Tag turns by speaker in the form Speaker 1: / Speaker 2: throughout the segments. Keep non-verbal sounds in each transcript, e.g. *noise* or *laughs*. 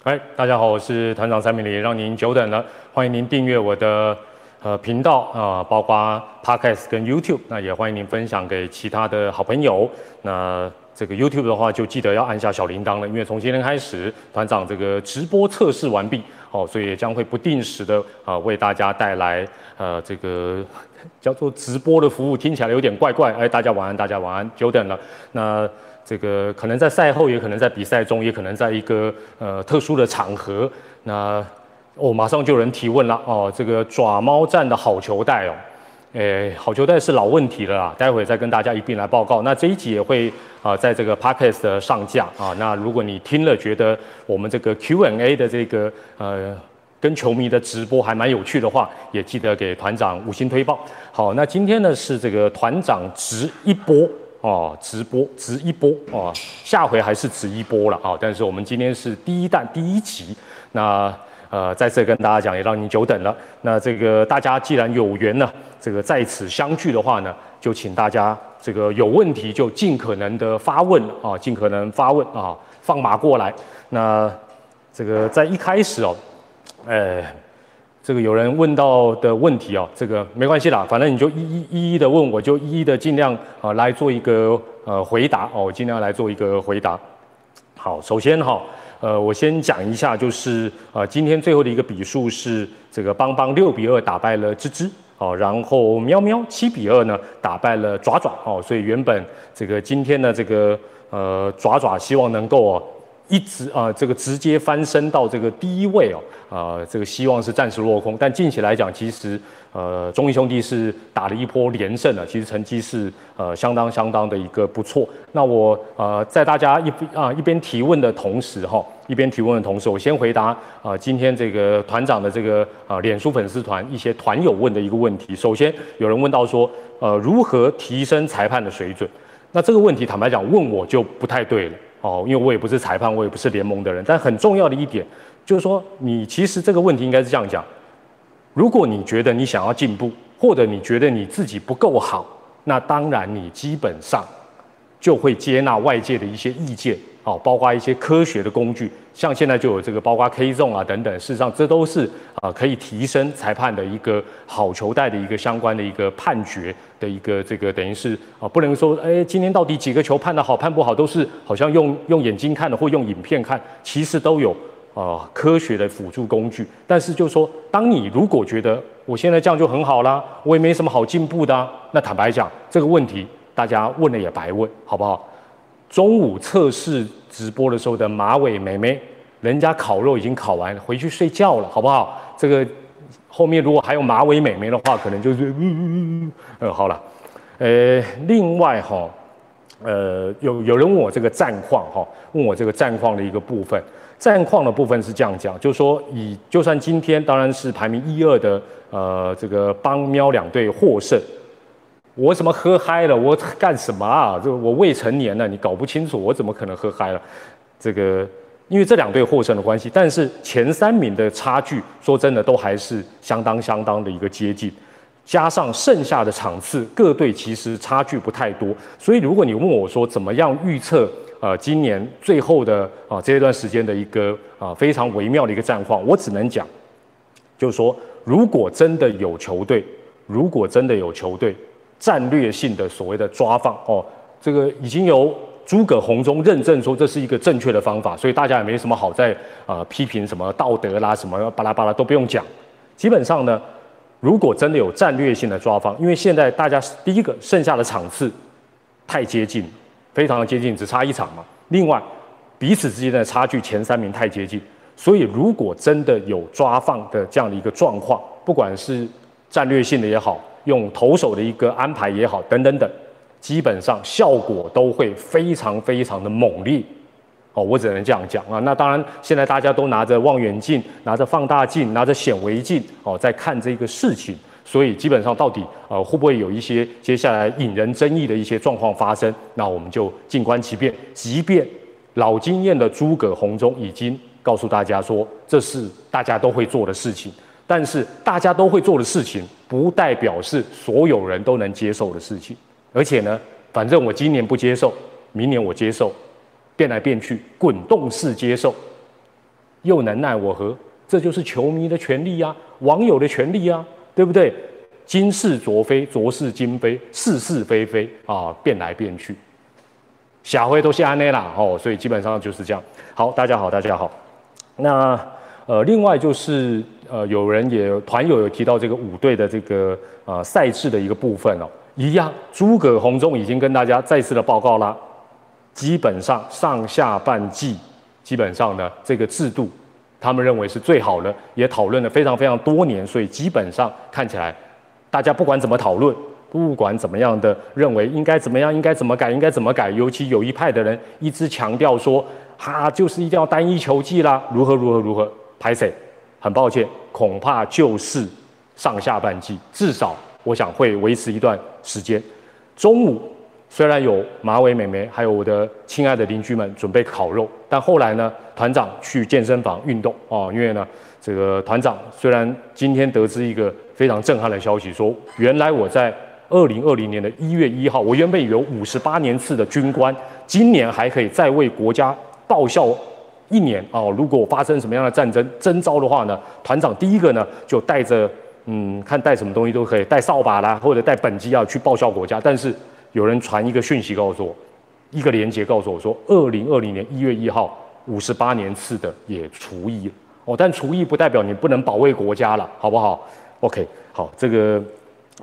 Speaker 1: 嗨，大家好，我是团长蔡明里，让您久等了，欢迎您订阅我的呃频道啊、包括 Podcast 跟 YouTube，那也欢迎您分享给其他的好朋友。那这个 YouTube 的话，就记得要按下小铃铛了，因为从今天开始，团长这个直播测试完毕，哦，所以将会不定时的啊、为大家带来呃这个叫做直播的服务，听起来有点怪怪，哎，大家晚安，大家晚安，久等了。那这个可能在赛后，也可能在比赛中，也可能在一个呃特殊的场合。那哦，马上就有人提问了哦，这个爪猫站的好球带哦，诶，好球带是老问题了啦，待会再跟大家一并来报告。那这一集也会啊、在这个 podcast 的上架啊。那如果你听了觉得我们这个 Q&A 的这个呃跟球迷的直播还蛮有趣的话，也记得给团长五星推报。好，那今天呢是这个团长直一波哦，直播直一波哦，下回还是直一波了啊、但是我们今天是第一弹第一集，那呃在这跟大家讲，也让您久等了。那这个大家既然有缘呢，这个在此相聚的话呢，就请大家这个有问题就尽可能的发问啊，尽可能发问啊，放马过来。那这个在一开始哦，呃，这个有人问到的问题哦，这个没关系啦，反正你就一一一一的问，我就一一的尽量啊、来做一个呃回答哦，我尽量来做一个回答。好，首先哈、呃，我先讲一下，就是呃，今天最后的一个比数是这个邦邦六比二打败了吱吱，哦，然后喵喵七比二呢打败了爪爪，哦，所以原本这个今天的这个呃爪爪希望能够哦一直啊、这个直接翻身到这个第一位哦，啊、这个希望是暂时落空，但近期来讲，其实呃中义兄弟是打了一波连胜了，其实成绩是呃相当相当的一个不错。那我呃在大家一边啊、一边提问的同时哈、一边提问的同时，我先回答啊、今天这个团长的这个啊、脸书粉丝团一些团友问的一个问题。首先有人问到说，呃如何提升裁判的水准？那这个问题坦白讲问我就不太对了哦，因为我也不是裁判，我也不是联盟的人。但很重要的一点就是说，你其实这个问题应该是这样讲：如果你觉得你想要进步，或者你觉得你自己不够好，那当然你基本上就会接纳外界的一些意见，哦，包括一些科学的工具，像现在就有这个包括 K zone 啊等等，事实上这都是啊、可以提升裁判的一个好球带的一个相关的一个判决的一个这个等于是啊、不能说哎今天到底几个球判的好判不好，都是好像用用眼睛看的或用影片看，其实都有啊、科学的辅助工具，但是就说，当你如果觉得我现在这样就很好啦，我也没什么好进步的、那坦白讲，这个问题大家问了也白问，好不好？中午测试直播的时候的马尾妹妹，人家烤肉已经烤完，回去睡觉了，好不好？这个后面如果还有马尾妹妹的话，可能就是嗯嗯嗯，嗯，好了，呃，另外哈、呃，有有人问我这个战况哈，问我这个战况的一个部分。战况的部分是这样讲，就是说以就算今天当然是排名一二的呃这个帮喵两队获胜，我怎么喝嗨了？我干什么啊？这我未成年呢，你搞不清楚，我怎么可能喝嗨了？这个因为这两队获胜的关系，但是前三名的差距，说真的都还是相当相当的一个接近。加上剩下的场次，各队其实差距不太多，所以如果你问我说怎么样预测呃今年最后的啊、这一段时间的一个啊、非常微妙的一个战况，我只能讲，就是说如果真的有球队，如果真的有球队战略性的所谓的抓放哦，这个已经由诸葛红中认证说这是一个正确的方法，所以大家也没什么好在啊、批评什么道德啦什么巴拉巴拉都不用讲，基本上呢。如果真的有战略性的抓放，因为现在大家第一个剩下的场次太接近，非常的接近，只差一场嘛。另外，彼此之间的差距前三名太接近，所以如果真的有抓放的这样的一个状况，不管是战略性的也好，用投手的一个安排也好，等等等，基本上效果都会非常非常的猛烈。哦，我只能这样讲啊。那当然，现在大家都拿着望远镜、拿着放大镜、拿着显微镜哦，在看这个事情。所以基本上到底呃会不会有一些接下来引人争议的一些状况发生？那我们就静观其变。即便老经验的诸葛红中已经告诉大家说，这是大家都会做的事情，但是大家都会做的事情，不代表是所有人都能接受的事情。而且呢，反正我今年不接受，明年我接受。变来变去，滚动式接受，又能奈我何？这就是球迷的权利呀，网友的权利呀，对不对？今是昨非，昨是今非，是是非非啊，变来变去，下回都是安内啦哦，所以基本上就是这样。好，大家好，大家好。那呃，另外就是呃，有人也团友有提到这个五队的这个呃赛制的一个部分哦，一样，诸葛红中已经跟大家再次的报告了，基本上上下半季基本上呢这个制度，他们认为是最好的，也讨论了非常非常多年，所以基本上看起来。大家不管怎么讨论，不管怎么样的认为应该怎么样，应该怎么改，应该怎么改，尤其有一派的人一直强调说，哈，就是一定要单一球技啦，如何如何如何，拍谁？很抱歉，恐怕就是上下半季，至少我想会维持一段时间。中午虽然有马尾美眉，还有我的亲爱的邻居们准备烤肉，但后来呢，团长去健身房运动哦，因为呢。这个团长虽然今天得知一个非常震撼的消息，说原来我在二零二零年的一月一号，我原本有五十八年次的军官，今年还可以再为国家报效一年哦。如果发生什么样的战争征召的话呢，团长第一个呢就带着嗯，看带什么东西都可以，带扫把啦，或者带本机要去报效国家。但是有人传一个讯息告诉我，一个连接告诉我说，二零二零年一月一号五十八年次的也除役。哦，但厨艺不代表你不能保卫国家了，好不好？OK，好，这个，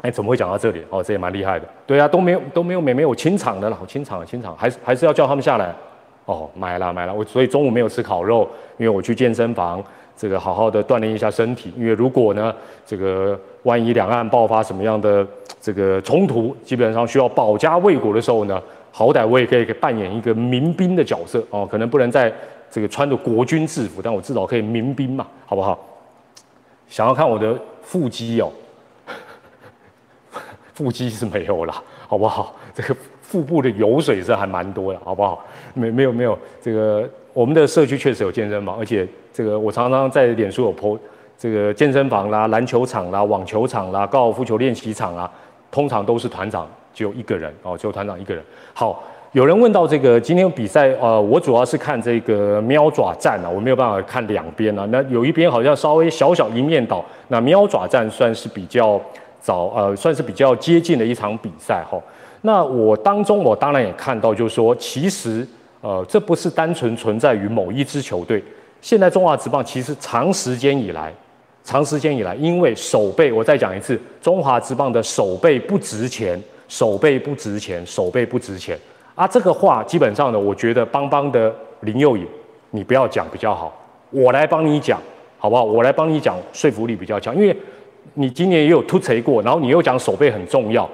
Speaker 1: 哎，怎么会讲到这里？哦，这也蛮厉害的。对啊，都没有都没有美美有清场的了，清场清场，还是还是要叫他们下来。哦，买了买了，我所以中午没有吃烤肉，因为我去健身房，这个好好的锻炼一下身体。因为如果呢，这个万一两岸爆发什么样的这个冲突，基本上需要保家卫国的时候呢，好歹我也可以扮演一个民兵的角色哦，可能不能在。这个穿着国军制服，但我至少可以民兵嘛，好不好？想要看我的腹肌哦，*laughs* 腹肌是没有了，好不好？这个腹部的油水是还蛮多的，好不好？没没有没有，这个我们的社区确实有健身房，而且这个我常常在脸书有 po，这个健身房啦、篮球场啦、网球场啦、高尔夫球练习场啊，通常都是团长只有一个人哦，只有团长一个人。好。有人问到这个今天比赛，呃，我主要是看这个喵爪战啊，我没有办法看两边啊。那有一边好像稍微小小一面倒，那喵爪战算是比较早，呃，算是比较接近的一场比赛哈。那我当中我当然也看到，就是说其实，呃，这不是单纯存在于某一支球队。现在中华职棒其实长时间以来，长时间以来，因为守备，我再讲一次，中华职棒的守备不值钱，守备不值钱，守备不值钱。啊，这个话基本上呢，我觉得邦邦的林佑颖，你不要讲比较好，我来帮你讲，好不好？我来帮你讲，说服力比较强，因为你今年也有突锤过，然后你又讲手背很重要，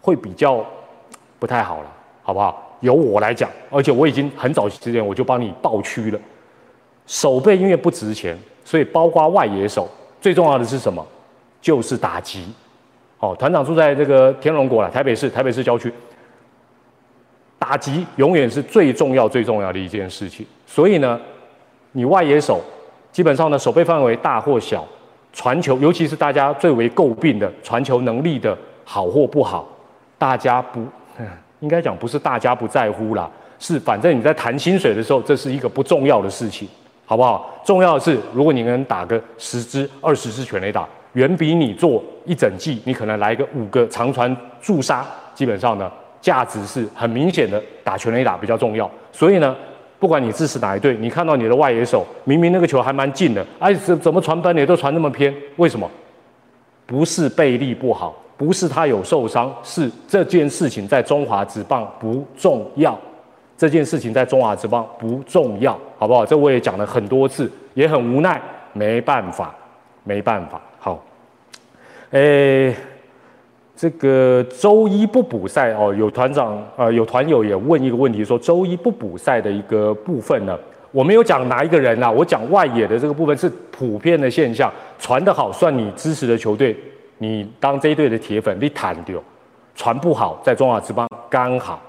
Speaker 1: 会比较不太好了，好不好？由我来讲，而且我已经很早之前我就帮你报区了，手背因为不值钱，所以包括外野手，最重要的是什么？就是打击。哦，团长住在这个天龙国了，台北市，台北市郊区。打击永远是最重要、最重要的一件事情。所以呢，你外野手基本上呢，守备范围大或小，传球，尤其是大家最为诟病的传球能力的好或不好，大家不，应该讲不是大家不在乎啦，是反正你在谈薪水的时候，这是一个不重要的事情，好不好？重要的是，如果你能打个十支、二十支全垒打，远比你做一整季，你可能来个五个长传助杀，基本上呢。价值是很明显的，打全垒打比较重要。所以呢，不管你支持哪一队，你看到你的外野手明明那个球还蛮近的，哎，怎怎么传本垒都传那么偏？为什么？不是背力不好，不是他有受伤，是这件事情在中华职棒不重要。这件事情在中华职棒不重要，好不好？这我也讲了很多次，也很无奈，没办法，没办法。好，诶。这个周一不补赛哦，有团长呃，有团友也问一个问题，说周一不补赛的一个部分呢，我没有讲哪一个人啊，我讲外野的这个部分是普遍的现象，传得好算你支持的球队，你当这一队的铁粉你坦丢，传不好在中华职棒刚好，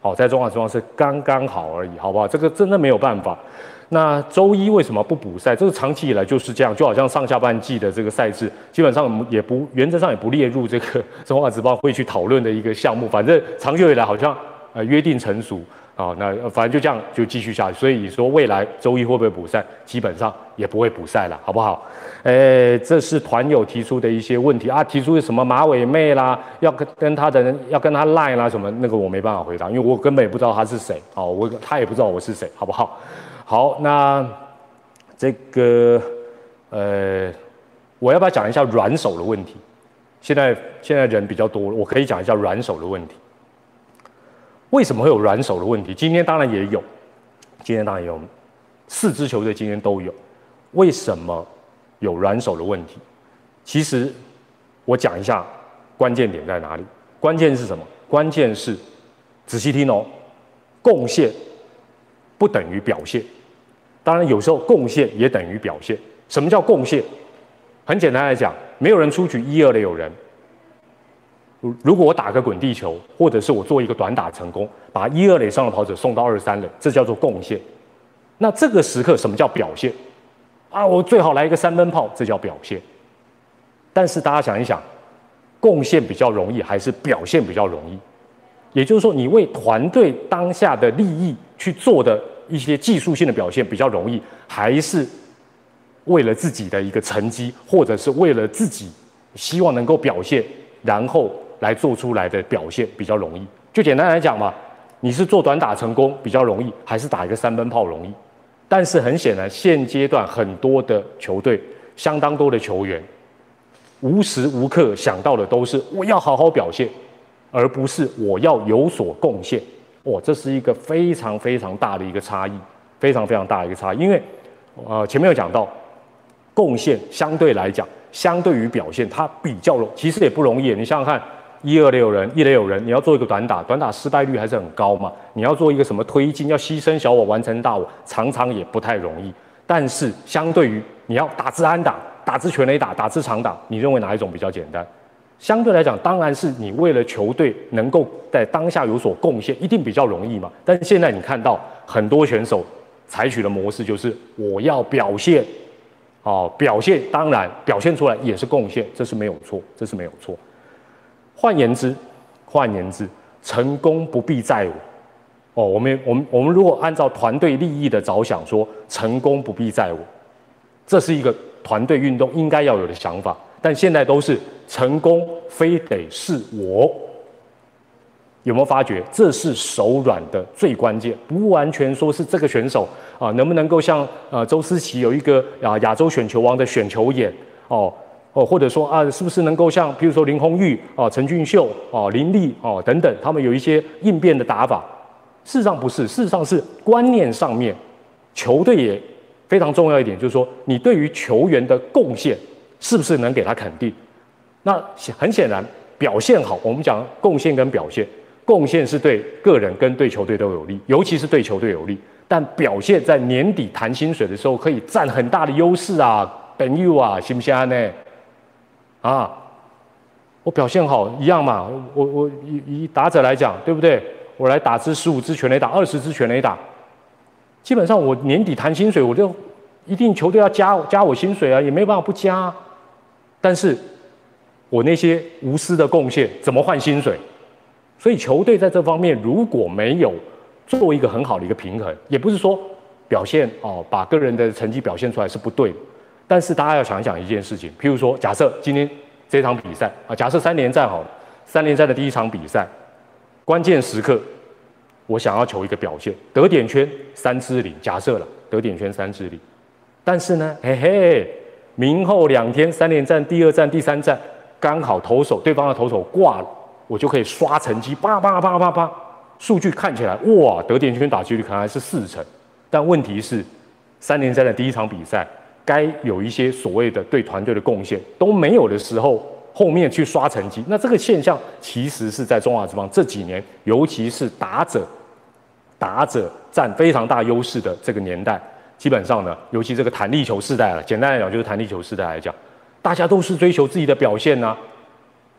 Speaker 1: 好在中华职棒是刚刚好而已，好不好？这个真的没有办法。那周一为什么不补赛？这个长期以来就是这样，就好像上下半季的这个赛制，基本上也不原则上也不列入这个 *laughs* 中华职棒会去讨论的一个项目。反正长久以来好像呃约定成熟，好，那反正就这样就继续下去。所以你说未来周一会不会补赛，基本上也不会补赛了，好不好？诶，这是团友提出的一些问题啊，提出什么马尾妹啦，要跟跟他的人要跟他赖啦什么，那个我没办法回答，因为我根本也不知道他是谁。哦，我他也不知道我是谁，好不好？好，那这个呃，我要不要讲一下软手的问题？现在现在人比较多，我可以讲一下软手的问题。为什么会有软手的问题？今天当然也有，今天当然有，四支球队今天都有。为什么有软手的问题？其实我讲一下关键点在哪里。关键是什么？关键是仔细听哦，贡献不等于表现。当然有时候贡献也等于表现。什么叫贡献？很简单来讲，没有人出局一二的有人。如果我打个滚地球，或者是我做一个短打成功，把一二垒上的跑者送到二三垒，这叫做贡献。那这个时刻什么叫表现？啊，我最好来一个三分炮，这叫表现。但是大家想一想，贡献比较容易，还是表现比较容易？也就是说，你为团队当下的利益去做的一些技术性的表现比较容易，还是为了自己的一个成绩，或者是为了自己希望能够表现，然后？来做出来的表现比较容易，就简单来讲嘛，你是做短打成功比较容易，还是打一个三分炮容易？但是很显然，现阶段很多的球队，相当多的球员，无时无刻想到的都是我要好好表现，而不是我要有所贡献。哇，这是一个非常非常大的一个差异，非常非常大的一个差异。因为，呃，前面有讲到，贡献相对来讲，相对于表现，它比较容，其实也不容易。你想想看。一二垒有人，一垒有人，你要做一个短打，短打失败率还是很高嘛？你要做一个什么推进，要牺牲小我完成大我，常常也不太容易。但是相对于你要打支安打、打自全垒打、打自长打，你认为哪一种比较简单？相对来讲，当然是你为了球队能够在当下有所贡献，一定比较容易嘛。但是现在你看到很多选手采取的模式就是我要表现，哦，表现当然表现出来也是贡献，这是没有错，这是没有错。换言之，换言之，成功不必在我。哦，我们我们我们如果按照团队利益的着想，说成功不必在我，这是一个团队运动应该要有的想法。但现在都是成功非得是我，有没有发觉？这是手软的最关键，不完全说是这个选手啊，能不能够像呃周思齐有一个啊亚洲选球王的选球眼哦。哦，或者说啊，是不是能够像，比如说林红玉啊、陈俊秀啊、林立哦等等，他们有一些应变的打法？事实上不是，事实上是观念上面，球队也非常重要一点，就是说你对于球员的贡献是不是能给他肯定？那很显然表现好，我们讲贡献跟表现，贡献是对个人跟对球队都有利，尤其是对球队有利。但表现在年底谈薪水的时候，可以占很大的优势啊，等于啊，行不行呢？啊，我表现好一样嘛，我我以以打者来讲，对不对？我来打支十五支全垒打，二十支全垒打，基本上我年底谈薪水，我就一定球队要加加我薪水啊，也没有办法不加。但是，我那些无私的贡献怎么换薪水？所以球队在这方面如果没有做一个很好的一个平衡，也不是说表现哦，把个人的成绩表现出来是不对。但是大家要想一想一件事情，譬如说，假设今天这场比赛啊，假设三连战好了，三连战的第一场比赛，关键时刻，我想要求一个表现，得点圈三支零，假设了得点圈三支零，但是呢，嘿嘿，明后两天三连战第二战、第三战，刚好投手对方的投手挂了，我就可以刷成绩，叭叭叭叭叭，数据看起来哇，得点圈打击率可能还是四成，但问题是，三连战的第一场比赛。该有一些所谓的对团队的贡献都没有的时候，后面去刷成绩，那这个现象其实是在中华之邦这几年，尤其是打者打者占非常大优势的这个年代，基本上呢，尤其这个弹力球时代了，简单来讲就是弹力球时代来讲，大家都是追求自己的表现呐，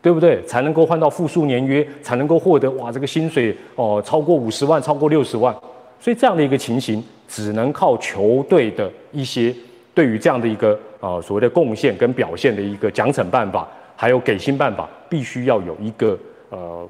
Speaker 1: 对不对？才能够换到复数年约，才能够获得哇这个薪水哦超过五十万，超过六十万，所以这样的一个情形，只能靠球队的一些。对于这样的一个呃所谓的贡献跟表现的一个奖惩办法，还有给薪办法，必须要有一个呃，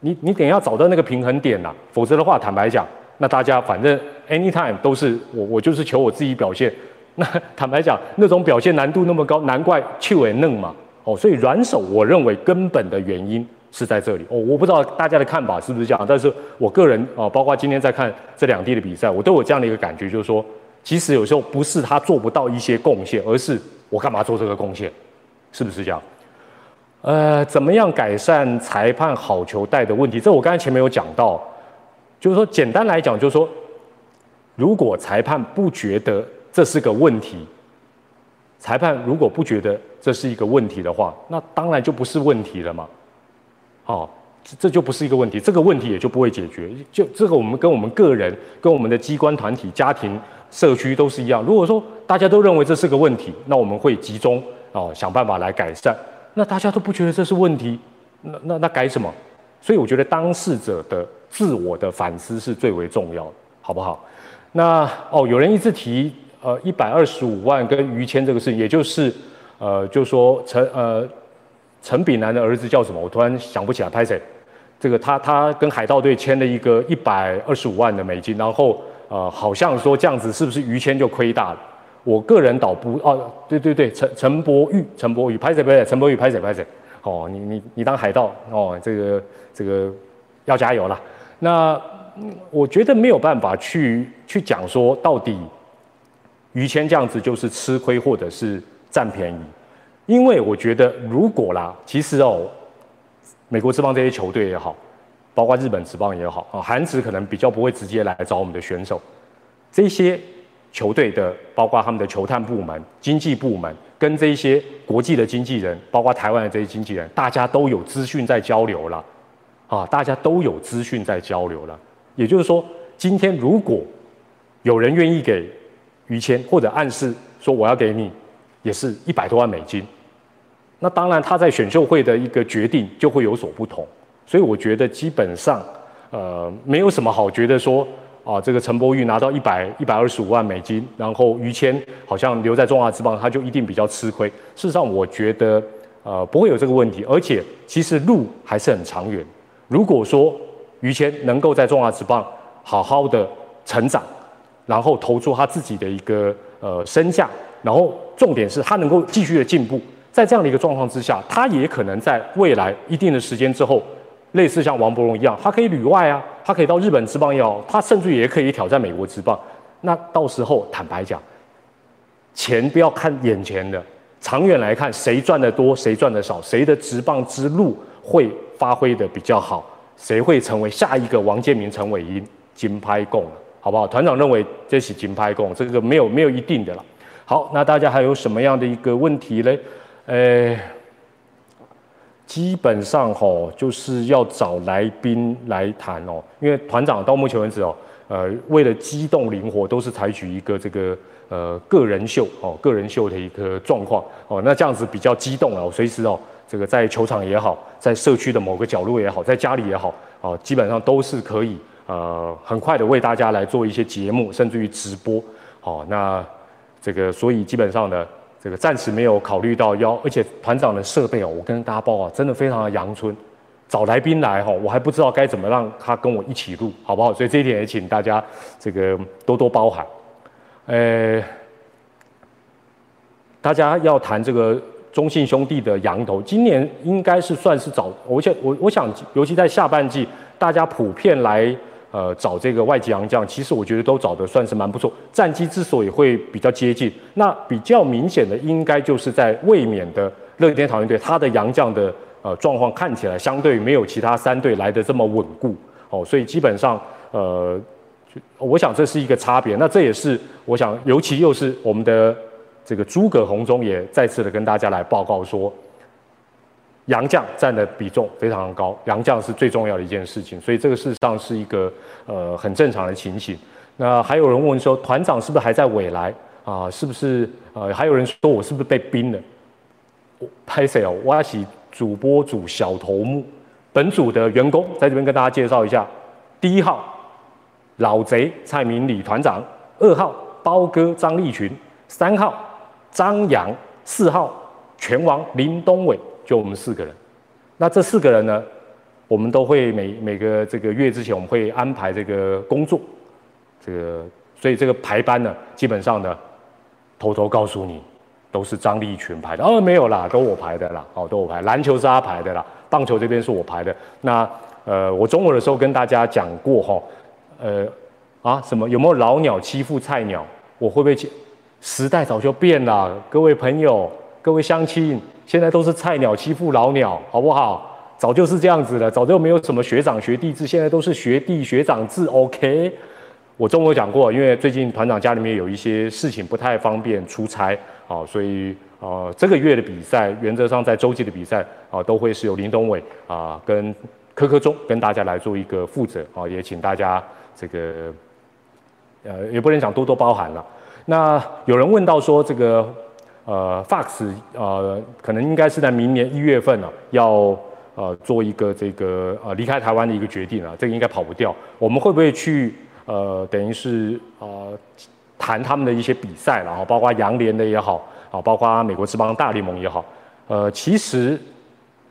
Speaker 1: 你你得要找到那个平衡点呐，否则的话，坦白讲，那大家反正 anytime 都是我我就是求我自己表现。那 *laughs* 坦白讲，那种表现难度那么高，难怪气尾嫩嘛。哦，所以软手，我认为根本的原因是在这里。哦，我不知道大家的看法是不是这样，但是我个人啊，包括今天在看这两地的比赛，我都有这样的一个感觉，就是说，其实有时候不是他做不到一些贡献，而是我干嘛做这个贡献，是不是这样？呃，怎么样改善裁判好球带的问题？这我刚才前面有讲到，就是说，简单来讲，就是说，如果裁判不觉得这是个问题，裁判如果不觉得这是一个问题的话，那当然就不是问题了嘛。哦，这就不是一个问题，这个问题也就不会解决。就这个，我们跟我们个人、跟我们的机关团体、家庭、社区都是一样。如果说大家都认为这是个问题，那我们会集中哦想办法来改善。那大家都不觉得这是问题，那那那改什么？所以我觉得当事者的自我的反思是最为重要的，好不好？那哦，有人一直提呃一百二十五万跟于谦这个事情，也就是呃就说陈呃陈炳南的儿子叫什么？我突然想不起来，拍谁？这个他他跟海盗队签了一个一百二十五万的美金，然后呃好像说这样子是不是于谦就亏大了？我个人倒不哦，对对对，陈陈柏宇，陈柏宇拍谁拍谁，陈柏宇拍谁拍谁，哦，你你你当海盗哦，这个这个要加油了。那我觉得没有办法去去讲说到底于谦这样子就是吃亏或者是占便宜，因为我觉得如果啦，其实哦，美国之邦这些球队也好，包括日本职棒也好啊，韩职可能比较不会直接来找我们的选手，这些。球队的，包括他们的球探部门、经纪部门，跟这些国际的经纪人，包括台湾的这些经纪人，大家都有资讯在交流了，啊，大家都有资讯在交流了。也就是说，今天如果有人愿意给于谦，或者暗示说我要给你，也是一百多万美金，那当然他在选秀会的一个决定就会有所不同。所以我觉得基本上，呃，没有什么好觉得说。啊，这个陈柏宇拿到一百一百二十五万美金，然后于谦好像留在中华之棒，他就一定比较吃亏。事实上，我觉得呃不会有这个问题，而且其实路还是很长远。如果说于谦能够在中华之棒好好的成长，然后投出他自己的一个呃身价，然后重点是他能够继续的进步，在这样的一个状况之下，他也可能在未来一定的时间之后。类似像王伯荣一样，他可以旅外啊，他可以到日本职棒也好，他甚至也可以挑战美国职棒。那到时候坦白讲，钱不要看眼前的，长远来看，谁赚的多，谁赚的少，谁的职棒之路会发挥的比较好，谁会成为下一个王建民、陈伟英金拍供，好不好？团长认为这是金拍供，这个没有没有一定的了。好，那大家还有什么样的一个问题嘞？呃。基本上吼就是要找来宾来谈哦，因为团长到目前为止哦，呃，为了机动灵活，都是采取一个这个呃个人秀哦，个人秀的一个状况哦，那这样子比较激动了，随时哦，这个在球场也好，在社区的某个角落也好，在家里也好哦，基本上都是可以呃很快的为大家来做一些节目，甚至于直播哦，那这个所以基本上呢。这个暂时没有考虑到要，而且团长的设备哦，我跟大家报告，真的非常的阳春，找来宾来哈，我还不知道该怎么让他跟我一起录，好不好？所以这一点也请大家这个多多包涵。呃，大家要谈这个中信兄弟的羊头，今年应该是算是早，我想我我想，尤其在下半季，大家普遍来。呃，找这个外籍洋将，其实我觉得都找的算是蛮不错。战绩之所以会比较接近，那比较明显的应该就是在卫冕的乐天桃园队，他的洋将的呃状况看起来相对没有其他三队来的这么稳固哦，所以基本上呃，我想这是一个差别。那这也是我想，尤其又是我们的这个诸葛红中也再次的跟大家来报告说。洋将占的比重非常高，洋将是最重要的一件事情，所以这个事实上是一个呃很正常的情形。那还有人问说，团长是不是还在未来啊？是不是呃还有人说我是不是被冰了？拍谁哦？挖起主播组小头目，本组的员工在这边跟大家介绍一下：第一号老贼蔡明礼团长，二号包哥张立群，三号张扬，四号拳王林东伟。就我们四个人，那这四个人呢，我们都会每每个这个月之前，我们会安排这个工作这个，所以这个排班呢，基本上呢，偷偷告诉你，都是张立群排的。哦，没有啦，都我排的啦。哦，都我排。篮球是他排的啦，棒球这边是我排的。那呃，我中午的时候跟大家讲过哈，呃，啊，什么有没有老鸟欺负菜鸟？我会不会？时代早就变了，各位朋友，各位乡亲，现在都是菜鸟欺负老鸟，好不好？早就是这样子了，早就没有什么学长学弟制，现在都是学弟学长制。OK，我中午讲过，因为最近团长家里面有一些事情不太方便出差，啊，所以呃这个月的比赛原则上在洲际的比赛啊都会是由林东伟啊跟柯科忠跟大家来做一个负责啊，也请大家这个呃也不能讲多多包涵了。那有人问到说这个呃 Fox 呃可能应该是在明年一月份呢要。呃，做一个这个呃离开台湾的一个决定啊，这个应该跑不掉。我们会不会去呃，等于是呃谈他们的一些比赛，然后包括洋联的也好，啊，包括美国之邦大联盟也好，呃，其实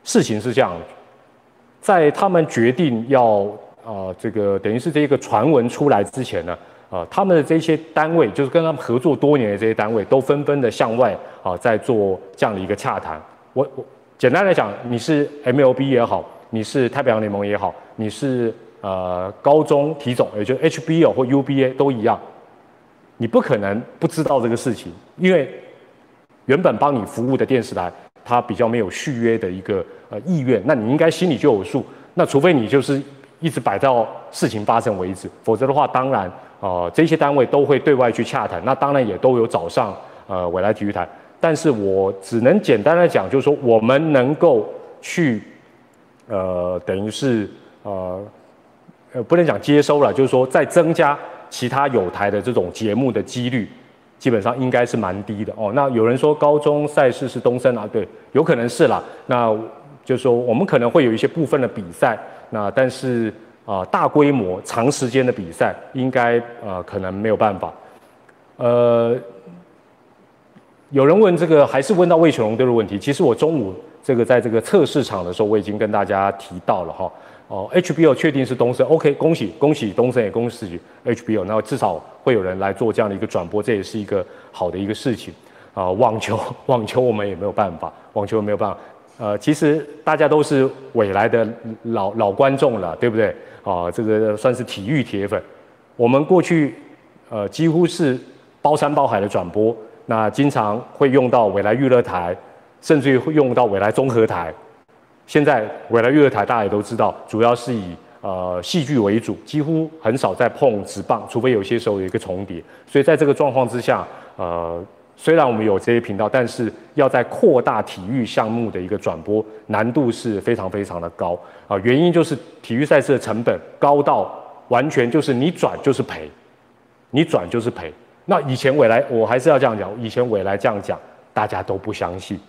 Speaker 1: 事情是这样的，在他们决定要呃这个等于是这个传闻出来之前呢，啊，他们的这些单位，就是跟他们合作多年的这些单位，都纷纷的向外啊在做这样的一个洽谈。我我。简单来讲，你是 MLB 也好，你是太平洋联盟也好，你是呃高中体总，也就是 HBL 或 UBA 都一样，你不可能不知道这个事情，因为原本帮你服务的电视台，它比较没有续约的一个呃意愿，那你应该心里就有数。那除非你就是一直摆到事情发生为止，否则的话，当然呃这些单位都会对外去洽谈，那当然也都有找上呃未来体育台。但是我只能简单的讲，就是说我们能够去，呃，等于是呃，呃，不能讲接收了，就是说再增加其他有台的这种节目的几率，基本上应该是蛮低的哦。那有人说高中赛事是东升啊，对，有可能是啦。那就是说我们可能会有一些部分的比赛，那但是啊，大规模长时间的比赛应该呃可能没有办法，呃。有人问这个，还是问到魏全龙队的问题？其实我中午这个在这个测试场的时候，我已经跟大家提到了哈。哦，HBO 确定是东森，OK，恭喜恭喜东森也恭喜 HBO，那至少会有人来做这样的一个转播，这也是一个好的一个事情啊。网球，*laughs* 网球我们也没有办法，网球没有办法。呃，其实大家都是未来的老老观众了，对不对？啊，这个算是体育铁粉。我们过去呃几乎是包山包海的转播。那经常会用到未来娱乐台，甚至于会用到未来综合台。现在未来娱乐台大家也都知道，主要是以呃戏剧为主，几乎很少在碰直棒，除非有些时候有一个重叠。所以在这个状况之下，呃，虽然我们有这些频道，但是要在扩大体育项目的一个转播难度是非常非常的高啊。原因就是体育赛事的成本高到完全就是你转就是赔，你转就是赔。那以前未来我还是要这样讲，以前未来这样讲，大家都不相信。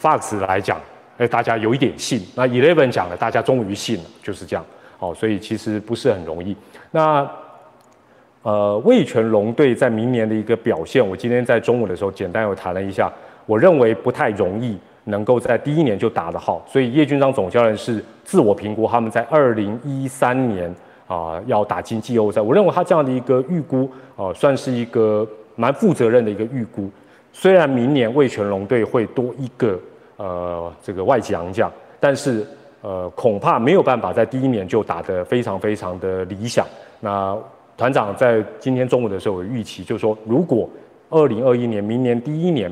Speaker 1: Fox 来讲，哎，大家有一点信。那 Eleven 讲了，大家终于信了，就是这样。好，所以其实不是很容易。那呃，魏全龙队在明年的一个表现，我今天在中午的时候简单有谈了一下，我认为不太容易能够在第一年就打得好。所以叶军章总教练是自我评估，他们在二零一三年。啊，要打进季后赛，我认为他这样的一个预估，啊，算是一个蛮负责任的一个预估。虽然明年魏全龙队会多一个呃这个外籍洋将，但是呃恐怕没有办法在第一年就打得非常非常的理想。那团长在今天中午的时候有预期，就是说如果二零二一年明年第一年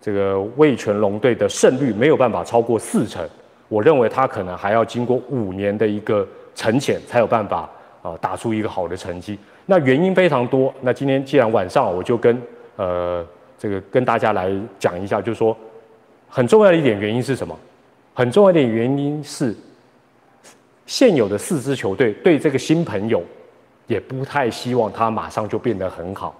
Speaker 1: 这个魏全龙队的胜率没有办法超过四成，我认为他可能还要经过五年的一个。沉潜才有办法啊，打出一个好的成绩。那原因非常多。那今天既然晚上，我就跟呃这个跟大家来讲一下，就是说很重要的一点原因是什么？很重要的一点原因是现有的四支球队对这个新朋友也不太希望他马上就变得很好，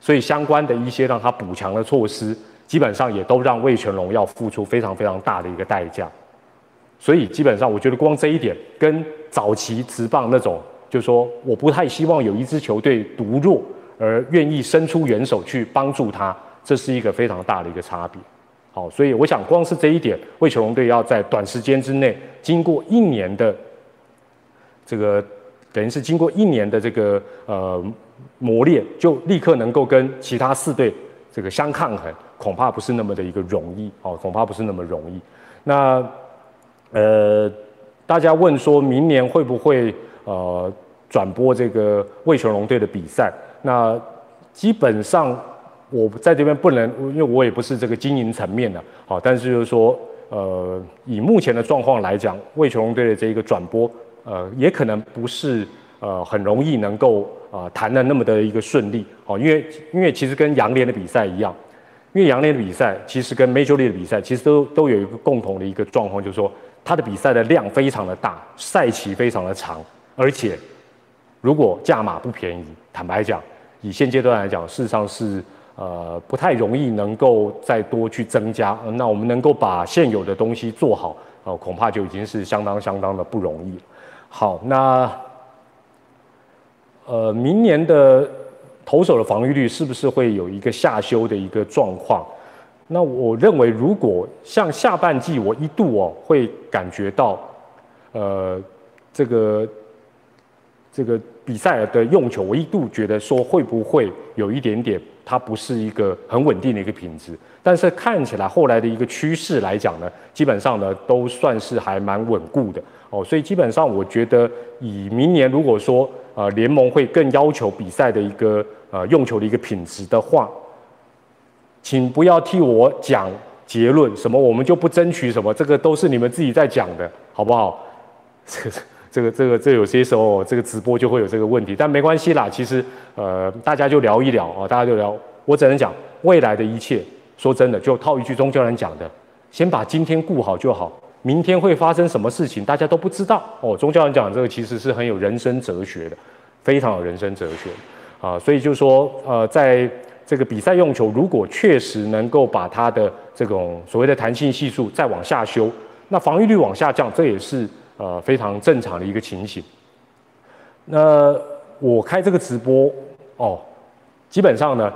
Speaker 1: 所以相关的一些让他补强的措施，基本上也都让魏全龙要付出非常非常大的一个代价。所以基本上，我觉得光这一点跟早期直棒那种，就是说我不太希望有一支球队独弱而愿意伸出援手去帮助他，这是一个非常大的一个差别。好，所以我想光是这一点，魏球龙队要在短时间之内，经过一年的这个等于是经过一年的这个呃磨练，就立刻能够跟其他四队这个相抗衡，恐怕不是那么的一个容易哦，恐怕不是那么容易。那呃，大家问说明年会不会呃转播这个魏全龙队的比赛？那基本上我在这边不能，因为我也不是这个经营层面的，好，但是就是说，呃，以目前的状况来讲，魏全龙队的这一个转播，呃，也可能不是呃很容易能够啊谈的那么的一个顺利，哦，因为因为其实跟杨联的比赛一样，因为杨联的比赛其实跟 Majorly 的比赛其实都都有一个共同的一个状况，就是说它的比赛的量非常的大，赛期非常的长，而且如果价码不便宜，坦白讲。以现阶段来讲，事实上是呃不太容易能够再多去增加。那我们能够把现有的东西做好，呃，恐怕就已经是相当相当的不容易了。好，那呃，明年的投手的防御率是不是会有一个下修的一个状况？那我认为，如果像下半季，我一度哦会感觉到，呃，这个这个。比赛的用球，我一度觉得说会不会有一点点，它不是一个很稳定的一个品质。但是看起来后来的一个趋势来讲呢，基本上呢都算是还蛮稳固的哦。所以基本上我觉得，以明年如果说呃联盟会更要求比赛的一个呃用球的一个品质的话，请不要替我讲结论，什么我们就不争取什么，这个都是你们自己在讲的，好不好？这个。这个这个这有些时候这个直播就会有这个问题，但没关系啦。其实呃，大家就聊一聊啊，大家就聊。我只能讲未来的一切。说真的，就套一句宗教人讲的，先把今天顾好就好，明天会发生什么事情大家都不知道哦。宗教人讲这个其实是很有人生哲学的，非常有人生哲学啊。所以就说呃，在这个比赛用球，如果确实能够把它的这种所谓的弹性系数再往下修，那防御率往下降，这也是。呃，非常正常的一个情形。那我开这个直播哦，基本上呢，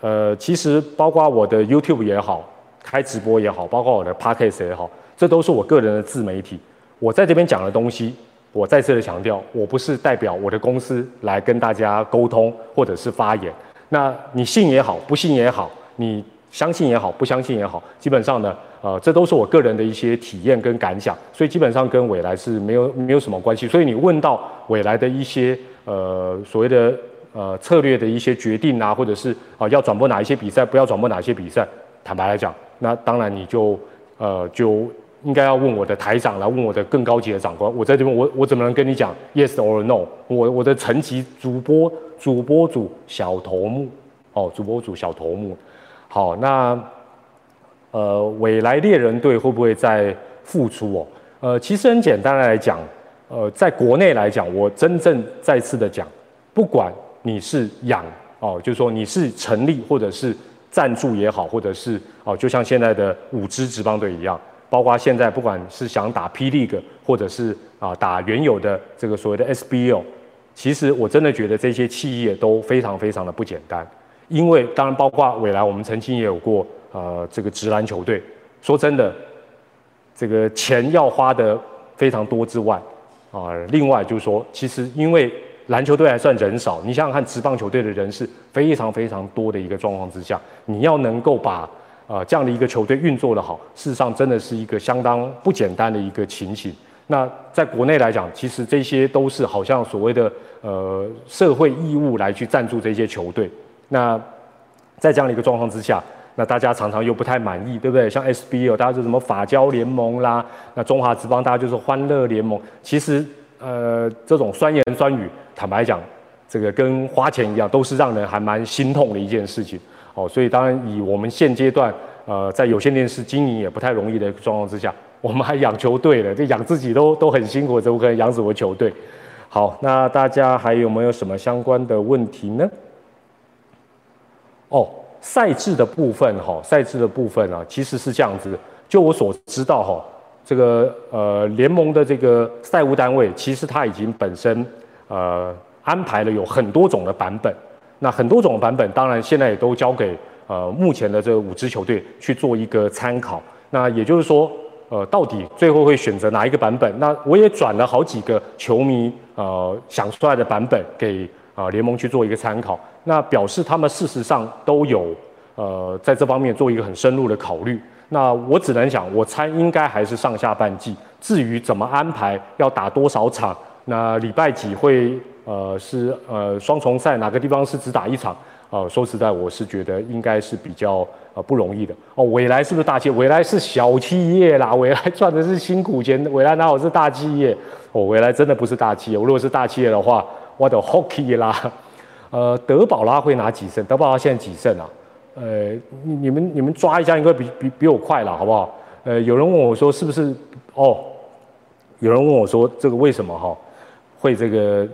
Speaker 1: 呃，其实包括我的 YouTube 也好，开直播也好，包括我的 Podcast 也好，这都是我个人的自媒体。我在这边讲的东西，我再次的强调，我不是代表我的公司来跟大家沟通或者是发言。那你信也好，不信也好，你相信也好，不相信也好，基本上呢。呃，这都是我个人的一些体验跟感想，所以基本上跟未来是没有没有什么关系。所以你问到未来的一些呃所谓的呃策略的一些决定啊，或者是啊要转播哪一些比赛，不要转播哪些比赛，坦白来讲，那当然你就呃就应该要问我的台长来问我的更高级的长官。我在这边我我怎么能跟你讲 yes or no？我我的层级主播主播组小头目哦，主播组小头目，好那。呃，未来猎人队会不会再复出哦？呃，其实很简单来讲，呃，在国内来讲，我真正再次的讲，不管你是养哦，就是说你是成立或者是赞助也好，或者是哦，就像现在的五支职棒队一样，包括现在不管是想打 P League，或者是啊打原有的这个所谓的 SBL，其实我真的觉得这些企业都非常非常的不简单，因为当然包括未来我们曾经也有过。呃，这个职篮球队，说真的，这个钱要花的非常多之外，啊，另外就是说，其实因为篮球队还算人少，你想想看，职棒球队的人是非常非常多的一个状况之下，你要能够把呃这样的一个球队运作的好，事实上真的是一个相当不简单的一个情形。那在国内来讲，其实这些都是好像所谓的呃社会义务来去赞助这些球队。那在这样的一个状况之下。那大家常常又不太满意，对不对？像 SBL，大家就什么法交联盟啦，那中华职棒大家就是欢乐联盟。其实，呃，这种酸言酸语，坦白讲，这个跟花钱一样，都是让人还蛮心痛的一件事情。哦，所以当然以我们现阶段，呃，在有线电视经营也不太容易的状况之下，我们还养球队了，这养自己都都很辛苦，怎么可能养什么球队？好，那大家还有没有什么相关的问题呢？哦。赛制的部分，哈，赛制的部分啊，其实是这样子。就我所知道，哈，这个呃联盟的这个赛务单位，其实它已经本身呃安排了有很多种的版本。那很多种版本，当然现在也都交给呃目前的这五支球队去做一个参考。那也就是说，呃，到底最后会选择哪一个版本？那我也转了好几个球迷呃想出来的版本给啊联盟去做一个参考。那表示他们事实上都有呃在这方面做一个很深入的考虑。那我只能想，我猜应该还是上下半季。至于怎么安排，要打多少场，那礼拜几会呃是呃双重赛，哪个地方是只打一场？呃，说实在，我是觉得应该是比较。啊，不容易的哦。未来是不是大企业？未来是小企业啦。未来赚的是辛苦钱。未来哪有是大企业？哦，未来真的不是大企业。我如果是大企业的话，我的 hockey 啦。*laughs* 呃，德保拉会拿几胜？德保拉现在几胜啊？呃，你你们你们抓一下，应该比比比我快了，好不好？呃，有人问我说是不是？哦，有人问我说这个为什么哈会这个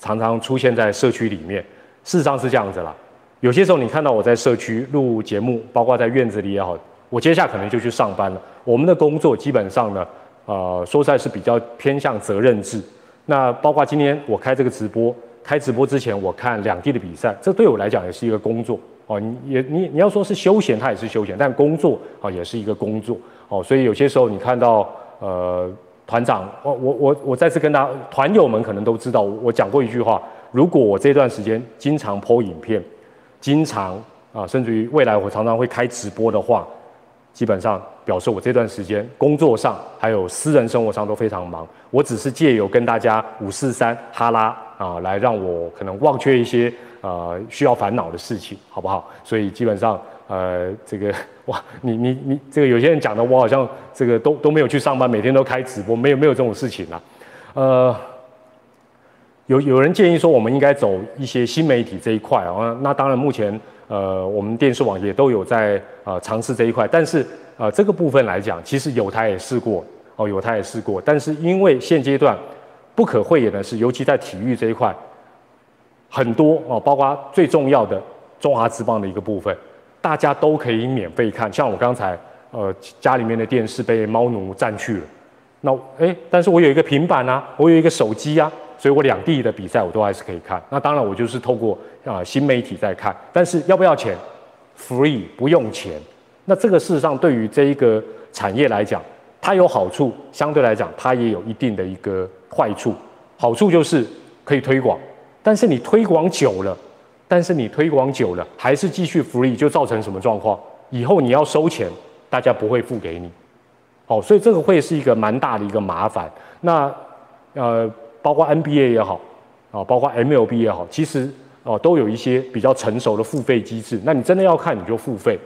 Speaker 1: 常常出现在社区里面？事实上是这样子啦。有些时候，你看到我在社区录节目，包括在院子里也好，我接下可能就去上班了。我们的工作基本上呢，呃，说实在是比较偏向责任制。那包括今天我开这个直播，开直播之前我看两地的比赛，这对我来讲也是一个工作哦。你也你你要说是休闲，它也是休闲，但工作啊也是一个工作哦。所以有些时候你看到呃团长，我我我我再次跟大家团友们可能都知道，我讲过一句话：如果我这段时间经常播影片。经常啊，甚至于未来我常常会开直播的话，基本上表示我这段时间工作上还有私人生活上都非常忙。我只是借由跟大家五四三哈拉啊，来让我可能忘却一些呃需要烦恼的事情，好不好？所以基本上呃这个哇，你你你这个有些人讲的我好像这个都都没有去上班，每天都开直播，没有没有这种事情啊，呃。有有人建议说，我们应该走一些新媒体这一块啊。那当然，目前呃，我们电视网也都有在呃尝试这一块。但是呃，这个部分来讲，其实有台也试过哦，有台也试过。但是因为现阶段不可讳言的是，尤其在体育这一块，很多哦，包括最重要的中华之棒的一个部分，大家都可以免费看。像我刚才呃家里面的电视被猫奴占去了，那哎，但是我有一个平板啊，我有一个手机啊。所以我两地的比赛我都还是可以看。那当然我就是透过啊新媒体在看，但是要不要钱？Free 不用钱。那这个事实上对于这一个产业来讲，它有好处，相对来讲它也有一定的一个坏处。好处就是可以推广，但是你推广久了，但是你推广久了还是继续 Free，就造成什么状况？以后你要收钱，大家不会付给你。好，所以这个会是一个蛮大的一个麻烦。那呃。包括 NBA 也好，啊，包括 MLB 也好，其实哦都有一些比较成熟的付费机制。那你真的要看，你就付费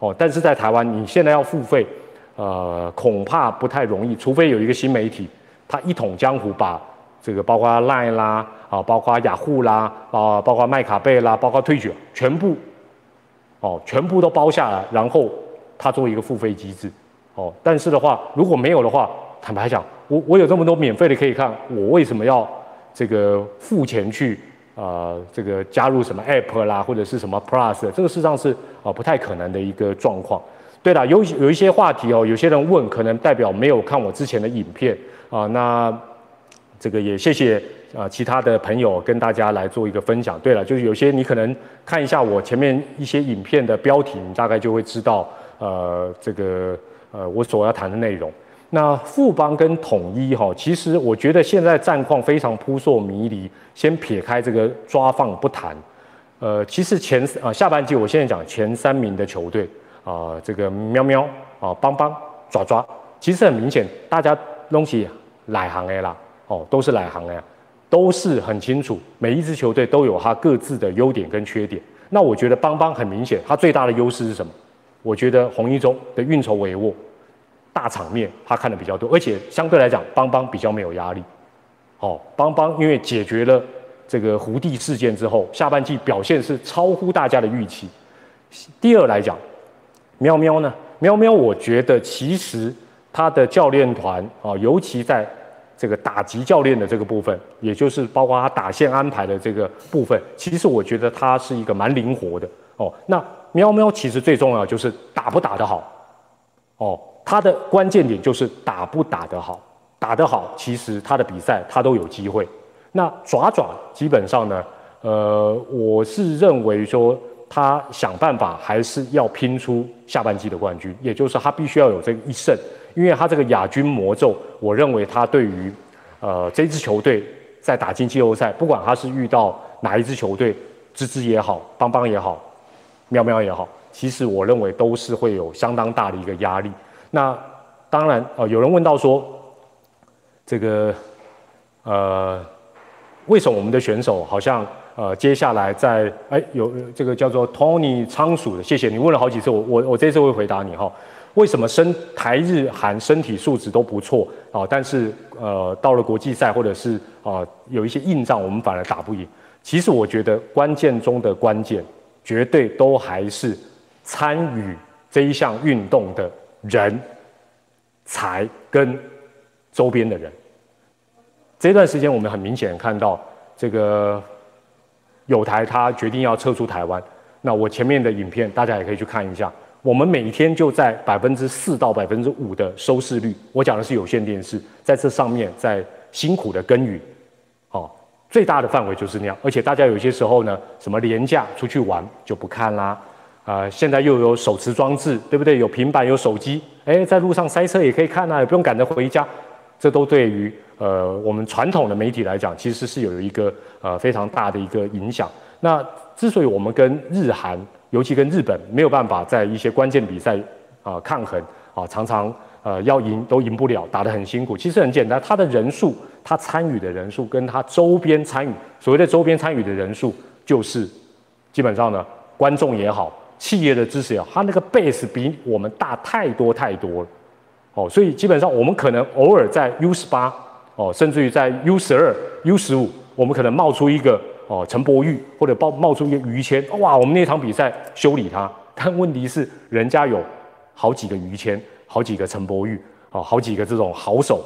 Speaker 1: 哦。但是在台湾，你现在要付费，呃，恐怕不太容易，除非有一个新媒体，它一统江湖，把这个包括 Line 啦，啊，包括雅虎啦，啊，包括麦卡贝啦，包括退卷，全部哦，全部都包下来，然后它做一个付费机制哦。但是的话，如果没有的话，坦白讲。我我有这么多免费的可以看，我为什么要这个付钱去啊？这个加入什么 App 啦，或者是什么 Plus？这个事实上是啊不太可能的一个状况。对了，有有一些话题哦，有些人问，可能代表没有看我之前的影片啊。那这个也谢谢啊其他的朋友跟大家来做一个分享。对了，就是有些你可能看一下我前面一些影片的标题，你大概就会知道呃这个呃我所要谈的内容。那富邦跟统一哈，其实我觉得现在战况非常扑朔迷离。先撇开这个抓放不谈，呃，其实前啊下半季，我现在讲前三名的球队啊，这个喵喵啊邦邦爪爪，其实很明显，大家东西来行的啦，哦，都是来行的，都是很清楚，每一支球队都有它各自的优点跟缺点。那我觉得邦邦很明显，它最大的优势是什么？我觉得洪一中的运筹帷幄。大场面他看的比较多，而且相对来讲，邦邦比较没有压力。哦，邦邦因为解决了这个胡地事件之后，下半季表现是超乎大家的预期。第二来讲，喵喵呢？喵喵，我觉得其实他的教练团啊，尤其在这个打击教练的这个部分，也就是包括他打线安排的这个部分，其实我觉得他是一个蛮灵活的。哦，那喵喵其实最重要就是打不打得好。哦。他的关键点就是打不打得好，打得好，其实他的比赛他都有机会。那爪爪基本上呢，呃，我是认为说他想办法还是要拼出下半季的冠军，也就是他必须要有这一胜，因为他这个亚军魔咒，我认为他对于呃这支球队在打进季后赛，不管他是遇到哪一支球队，芝芝也好，邦邦也好，喵喵也好，其实我认为都是会有相当大的一个压力。那当然，呃，有人问到说，这个呃，为什么我们的选手好像？呃，接下来在哎有这个叫做 Tony 仓鼠的，谢谢你问了好几次，我我我这次会回答你哈。为什么身台日韩身体素质都不错啊？但是呃到了国际赛或者是啊有一些硬仗，我们反而打不赢。其实我觉得关键中的关键，绝对都还是参与这一项运动的人才跟周边的人。这段时间我们很明显看到这个。有台他决定要撤出台湾，那我前面的影片大家也可以去看一下。我们每天就在百分之四到百分之五的收视率，我讲的是有线电视，在这上面在辛苦的耕耘，哦，最大的范围就是那样。而且大家有些时候呢，什么廉价出去玩就不看啦，啊，现在又有手持装置，对不对？有平板有手机，哎，在路上塞车也可以看啊，也不用赶着回家，这都对于。呃，我们传统的媒体来讲，其实是有一个呃非常大的一个影响。那之所以我们跟日韩，尤其跟日本没有办法在一些关键比赛啊抗衡啊，常常呃要赢都赢不了，打得很辛苦。其实很简单，他的人数，他参与的人数，跟他周边参与所谓的周边参与的人数，就是基本上呢，观众也好，企业的支持也好，他那个 base 比我们大太多太多了。哦，所以基本上我们可能偶尔在 U 十八。哦，甚至于在 U 十二、U 十五，我们可能冒出一个哦陈柏宇，或者冒冒出一个于谦，哇，我们那场比赛修理他。但问题是，人家有好几个于谦，好几个陈柏宇，哦，好几个这种好手，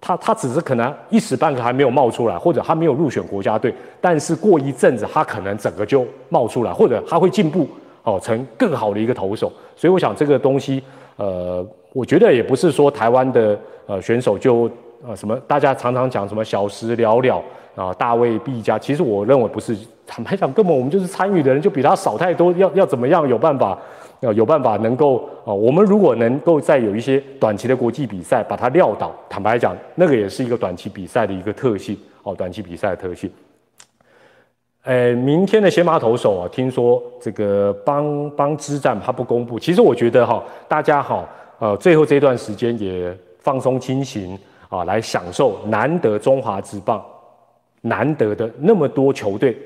Speaker 1: 他他只是可能一时半刻还没有冒出来，或者他没有入选国家队，但是过一阵子他可能整个就冒出来，或者他会进步哦，成更好的一个投手。所以我想这个东西，呃，我觉得也不是说台湾的呃选手就。啊，什么？大家常常讲什么小时了了啊，大卫毕加。其实我认为不是，坦白讲，根本我们就是参与的人就比他少太多。要要怎么样有办法？要有办法能够啊，我们如果能够在有一些短期的国际比赛把他撂倒，坦白讲，那个也是一个短期比赛的一个特性哦，短期比赛的特性。呃，明天的先发投手啊，听说这个邦邦之战他不公布。其实我觉得哈，大家哈，呃，最后这段时间也放松心情。啊，来享受难得中华之棒，难得的那么多球队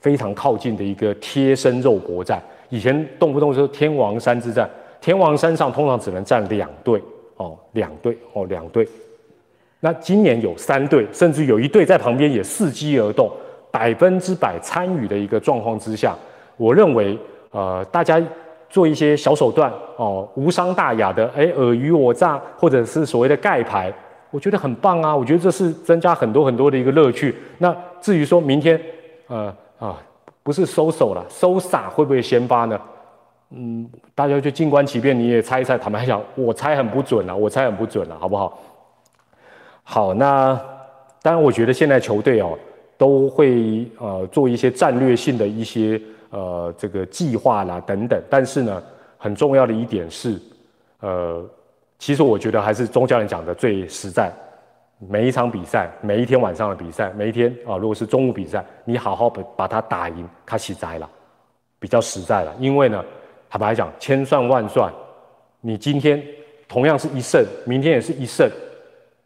Speaker 1: 非常靠近的一个贴身肉搏战。以前动不动就天王山之战，天王山上通常只能站两队哦，两队哦，两队。那今年有三队，甚至有一队在旁边也伺机而动，百分之百参与的一个状况之下，我认为呃，大家做一些小手段哦，无伤大雅的，哎，尔虞我诈，或者是所谓的盖牌。我觉得很棒啊！我觉得这是增加很多很多的一个乐趣。那至于说明天，呃啊，不是收手了，收傻会不会先发呢？嗯，大家就静观其变，你也猜一猜。坦白讲，我猜很不准了，我猜很不准了，好不好？好，那当然，我觉得现在球队哦都会呃做一些战略性的一些呃这个计划啦等等。但是呢，很重要的一点是，呃。其实我觉得还是钟教练讲的最实在。每一场比赛，每一天晚上的比赛，每一天啊，如果是中午比赛，你好好把把它打赢，他起灾了，比较实在了。因为呢，坦白讲，千算万算，你今天同样是一胜，明天也是一胜，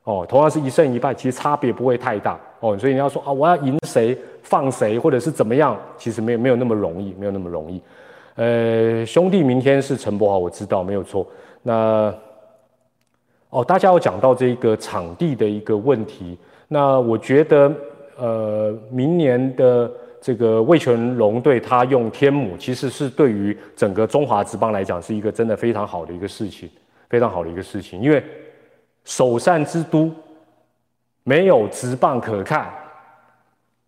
Speaker 1: 哦，同样是一胜一败，其实差别不会太大哦。所以你要说啊，我要赢谁，放谁，或者是怎么样，其实没有没有那么容易，没有那么容易。呃，兄弟，明天是陈柏豪，我知道没有错。那。哦，大家有讲到这个场地的一个问题，那我觉得，呃，明年的这个魏全龙队他用天母，其实是对于整个中华职棒来讲是一个真的非常好的一个事情，非常好的一个事情，因为首善之都没有职棒可看，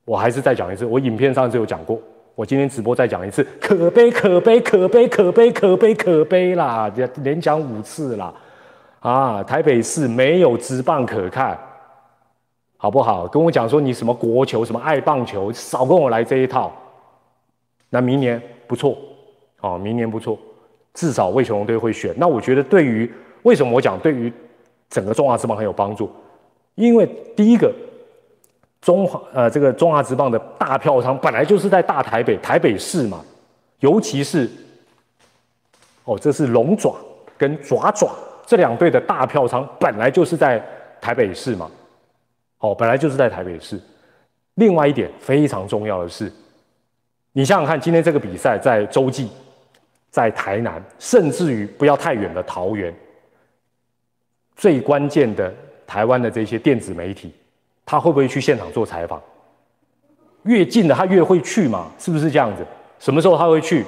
Speaker 1: 我还是再讲一次，我影片上就有讲过，我今天直播再讲一次，可悲可悲可悲可悲可悲可悲啦，连讲五次啦。啊，台北市没有职棒可看，好不好？跟我讲说你什么国球，什么爱棒球，少跟我来这一套。那明年不错，哦，明年不错，至少魏雄龙队会选。那我觉得对于为什么我讲对于整个中华之棒很有帮助？因为第一个，中华呃这个中华职棒的大票仓本来就是在大台北台北市嘛，尤其是哦这是龙爪跟爪爪这两队的大票仓本来就是在台北市嘛，哦本来就是在台北市。另外一点非常重要的是，你想想看，今天这个比赛在洲际，在台南，甚至于不要太远的桃园，最关键的台湾的这些电子媒体，他会不会去现场做采访？越近的他越会去嘛，是不是这样子？什么时候他会去？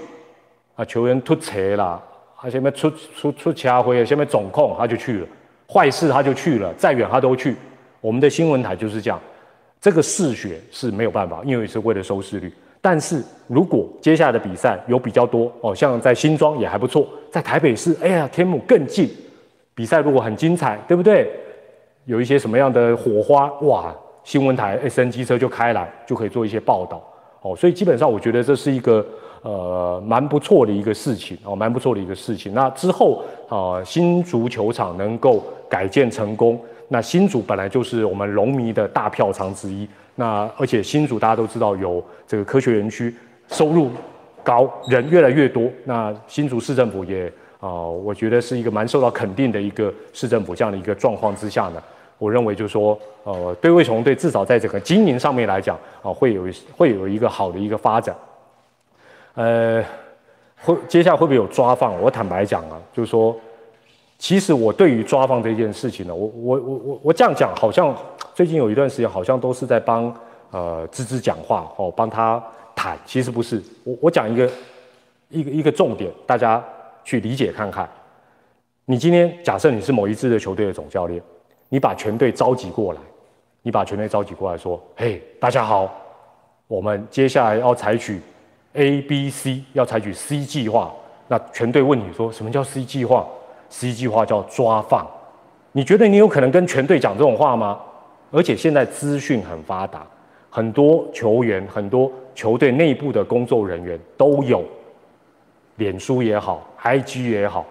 Speaker 1: 啊，球员突车啦，他下面出出出其他会，下面总控他就去了，坏事他就去了，再远他都去。我们的新闻台就是这样。这个试血是没有办法，因为是为了收视率。但是如果接下来的比赛有比较多哦，像在新庄也还不错，在台北市，哎呀，天母更近，比赛如果很精彩，对不对？有一些什么样的火花，哇，新闻台 S N 机车就开来，就可以做一些报道哦。所以基本上我觉得这是一个呃蛮不错的一个事情哦，蛮不错的一个事情。那之后啊，新足球场能够改建成功。那新竹本来就是我们龙迷的大票仓之一，那而且新竹大家都知道有这个科学园区，收入高，人越来越多。那新竹市政府也啊，我觉得是一个蛮受到肯定的一个市政府这样的一个状况之下呢，我认为就是说，呃，对魏雄队至少在整个经营上面来讲啊，会有会有一个好的一个发展。呃，会接下来会不会有抓放？我坦白讲啊，就是说。其实我对于抓放这件事情呢，我我我我我这样讲，好像最近有一段时间好像都是在帮呃芝芝讲话哦，帮他谈。其实不是，我我讲一个一个一个重点，大家去理解看看。你今天假设你是某一支的球队的总教练，你把全队召集过来，你把全队召集过来说：“嘿，大家好，我们接下来要采取 A、B、C，要采取 C 计划。”那全队问你说：“什么叫 C 计划？” C 计划叫抓放，你觉得你有可能跟全队讲这种话吗？而且现在资讯很发达，很多球员、很多球队内部的工作人员都有，脸书也好，IG 也好。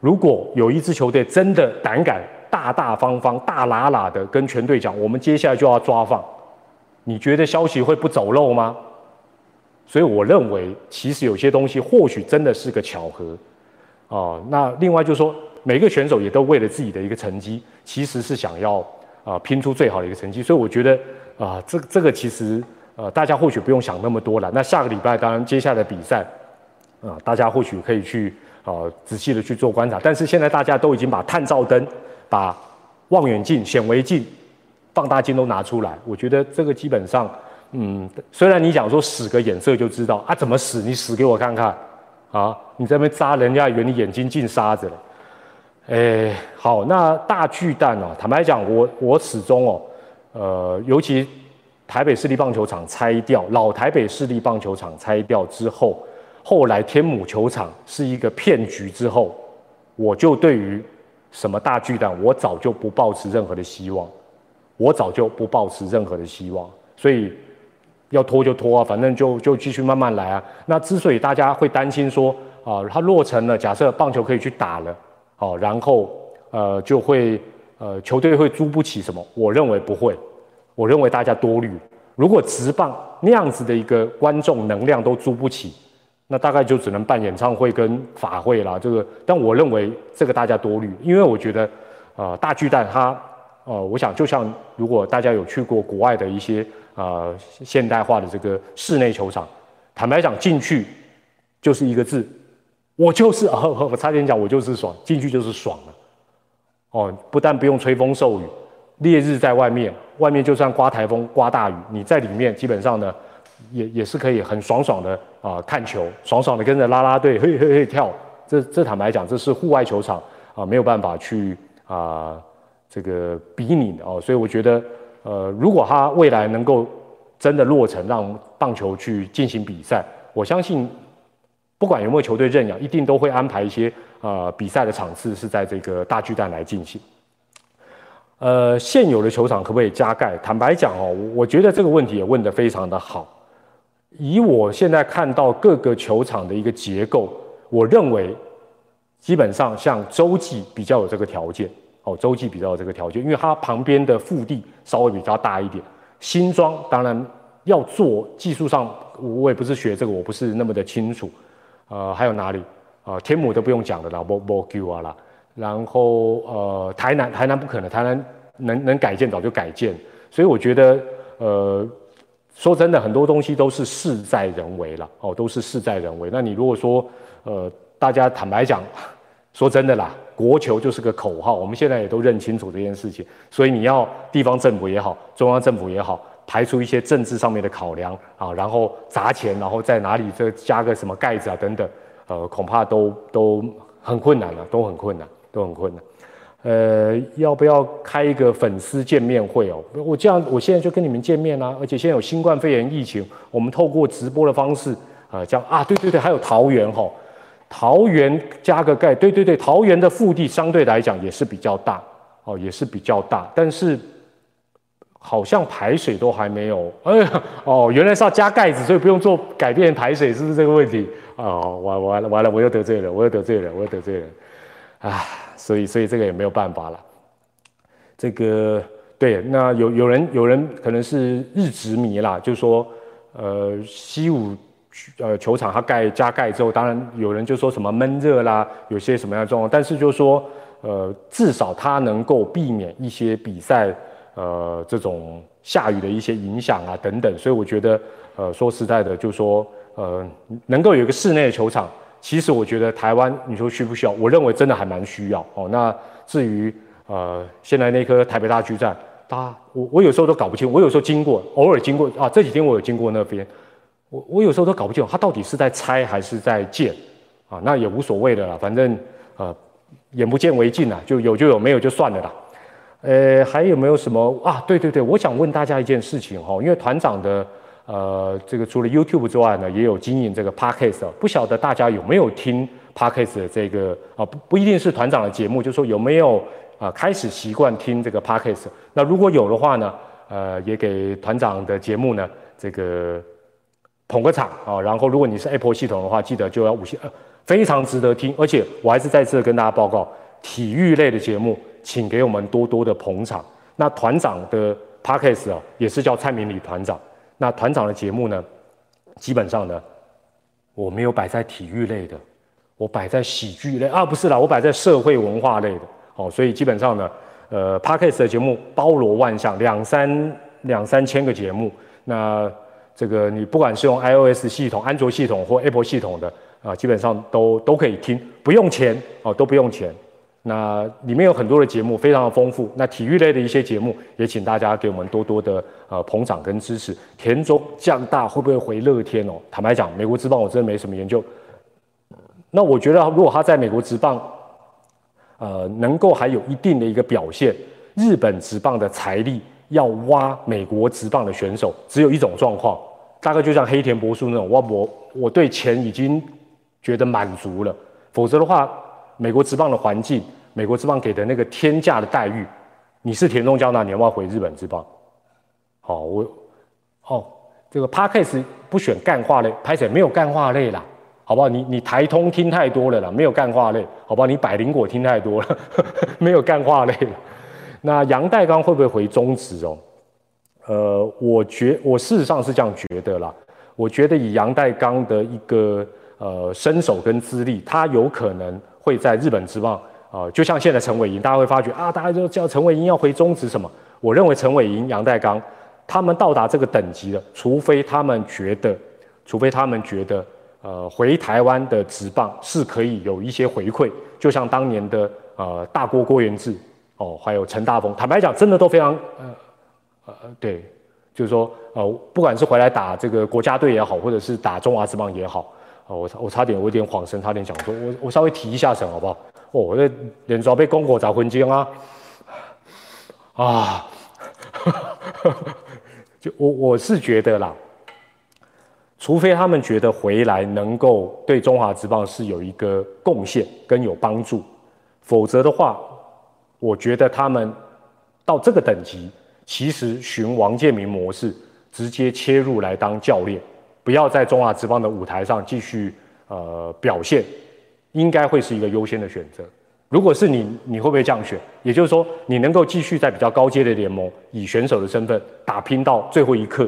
Speaker 1: 如果有一支球队真的胆敢大大方方、大喇喇的跟全队讲，我们接下来就要抓放，你觉得消息会不走漏吗？所以我认为，其实有些东西或许真的是个巧合。哦，那另外就是说，每个选手也都为了自己的一个成绩，其实是想要啊拼出最好的一个成绩。所以我觉得啊，这这个其实呃，大家或许不用想那么多了。那下个礼拜当然接下来的比赛啊，大家或许可以去啊仔细的去做观察。但是现在大家都已经把探照灯、把望远镜、显微镜、放大镜都拿出来，我觉得这个基本上，嗯，虽然你讲说使个眼色就知道啊，怎么使？你使给我看看。啊！你在那边扎人家，以为你眼睛进沙子了。哎，好，那大巨蛋哦，坦白讲，我我始终哦，呃，尤其台北市立棒球场拆掉，老台北市立棒球场拆掉之后，后来天母球场是一个骗局之后，我就对于什么大巨蛋，我早就不抱持任何的希望，我早就不抱持任何的希望，所以。要拖就拖啊，反正就就继续慢慢来啊。那之所以大家会担心说啊，它落成了，假设棒球可以去打了，好，然后呃就会呃球队会租不起什么？我认为不会，我认为大家多虑。如果直棒那样子的一个观众能量都租不起，那大概就只能办演唱会跟法会啦。这个，但我认为这个大家多虑，因为我觉得啊大巨蛋它呃，我想就像如果大家有去过国外的一些。啊，现代化的这个室内球场，坦白讲，进去就是一个字，我就是啊，我差点讲，我就是爽，进去就是爽了。哦，不但不用吹风受雨，烈日在外面，外面就算刮台风、刮大雨，你在里面基本上呢，也也是可以很爽爽的啊看球，爽爽的跟着啦啦队嘿嘿嘿跳。这这坦白讲，这是户外球场啊没有办法去啊这个比拟的哦，所以我觉得。呃，如果他未来能够真的落成，让棒球去进行比赛，我相信不管有没有球队认养，一定都会安排一些呃比赛的场次是在这个大巨蛋来进行。呃，现有的球场可不可以加盖？坦白讲哦，我觉得这个问题也问得非常的好。以我现在看到各个球场的一个结构，我认为基本上像洲际比较有这个条件哦，洲际比较有这个条件，因为它旁边的腹地稍微比较大一点。新庄当然要做技术上，我也不是学这个，我不是那么的清楚。呃，还有哪里啊？天母都不用讲的啦，不不 Q 啊啦。然后呃，台南台南不可能，台南能能改建早就改建。所以我觉得呃，说真的，很多东西都是事在人为了哦，都是事在人为。那你如果说呃。大家坦白讲，*laughs* 说真的啦，国球就是个口号，我们现在也都认清楚这件事情。所以你要地方政府也好，中央政府也好，排除一些政治上面的考量啊，然后砸钱，然后在哪里这加个什么盖子啊等等，呃，恐怕都都很困难了，都很困难，都很困难。呃，要不要开一个粉丝见面会哦？我这样，我现在就跟你们见面啦。而且现在有新冠肺炎疫情，我们透过直播的方式啊，叫啊，对对对，还有桃园哈。桃园加个盖，对对对，桃园的腹地相对来讲也是比较大哦，也是比较大，但是好像排水都还没有，哎呀，哦，原来是要加盖子，所以不用做改变排水，是不是这个问题？哦，完完了完了，我又得罪了，我又得罪了，我又得罪了，啊，所以所以这个也没有办法了。这个对，那有有人有人可能是日职迷啦，就说呃西武。呃，球场它盖加盖之后，当然有人就说什么闷热啦，有些什么样的状况，但是就说，呃，至少它能够避免一些比赛，呃，这种下雨的一些影响啊等等，所以我觉得，呃，说实在的，就说，呃，能够有一个室内的球场，其实我觉得台湾你说需不需要？我认为真的还蛮需要哦。那至于呃，现在那颗台北大巨蛋，它我我有时候都搞不清，我有时候经过，偶尔经过啊，这几天我有经过那边。我我有时候都搞不清楚，他到底是在拆还是在建，啊，那也无所谓的啦，反正呃，眼不见为净啦，就有就有，没有就算了啦。呃，还有没有什么啊？对对对，我想问大家一件事情哈，因为团长的呃，这个除了 YouTube 之外呢，也有经营这个 Podcast，不晓得大家有没有听 Podcast 的这个啊？不不一定是团长的节目，就说有没有啊开始习惯听这个 Podcast？那如果有的话呢，呃，也给团长的节目呢这个。捧个场啊，然后如果你是 Apple 系统的话，记得就要五星，呃非常值得听。而且我还是再次跟大家报告，体育类的节目，请给我们多多的捧场。那团长的 Podcast 啊，也是叫蔡明礼团长。那团长的节目呢，基本上呢，我没有摆在体育类的，我摆在喜剧类啊，不是啦，我摆在社会文化类的。哦，所以基本上呢，呃，Podcast 的节目包罗万象，两三两三千个节目，那。这个你不管是用 iOS 系统、安卓系统或 Apple 系统的啊，基本上都都可以听，不用钱哦，都不用钱。那里面有很多的节目，非常的丰富。那体育类的一些节目，也请大家给我们多多的呃捧场跟支持。田中降大会不会回乐天哦？坦白讲，美国职棒我真的没什么研究。那我觉得如果他在美国职棒，呃，能够还有一定的一个表现，日本职棒的财力。要挖美国职棒的选手，只有一种状况，大概就像黑田博树那种，我我我对钱已经觉得满足了，否则的话，美国职棒的环境，美国职棒给的那个天价的待遇，你是田中交纳，你要不要回日本职棒？好，我哦，这个 Parkes 不选干化类，拍起来没有干化类啦，好不好？你你台通听太多了啦，没有干化类，好不好？你百灵果听太多了，*laughs* 没有干化类。那杨代刚会不会回中职哦？呃，我觉我事实上是这样觉得啦。我觉得以杨代刚的一个呃身手跟资历，他有可能会在日本职棒啊，就像现在陈伟霆，大家会发觉啊，大家就叫陈伟霆要回中职什么？我认为陈伟霆、杨代刚他们到达这个等级了，除非他们觉得，除非他们觉得呃回台湾的职棒是可以有一些回馈，就像当年的呃大郭郭元志。哦，还有陈大峰，坦白讲，真的都非常，呃，呃，对，就是说，呃，不管是回来打这个国家队也好，或者是打中华职棒也好，哦，我我差点，我有点恍神，差点讲说，我我稍微提一下神好不好？哦，我这脸要被公火砸昏金啊，啊，*laughs* 就我我是觉得啦，除非他们觉得回来能够对中华职棒是有一个贡献跟有帮助，否则的话。我觉得他们到这个等级，其实循王建民模式，直接切入来当教练，不要在中华职棒的舞台上继续呃表现，应该会是一个优先的选择。如果是你，你会不会这样选？也就是说，你能够继续在比较高阶的联盟以选手的身份打拼到最后一刻，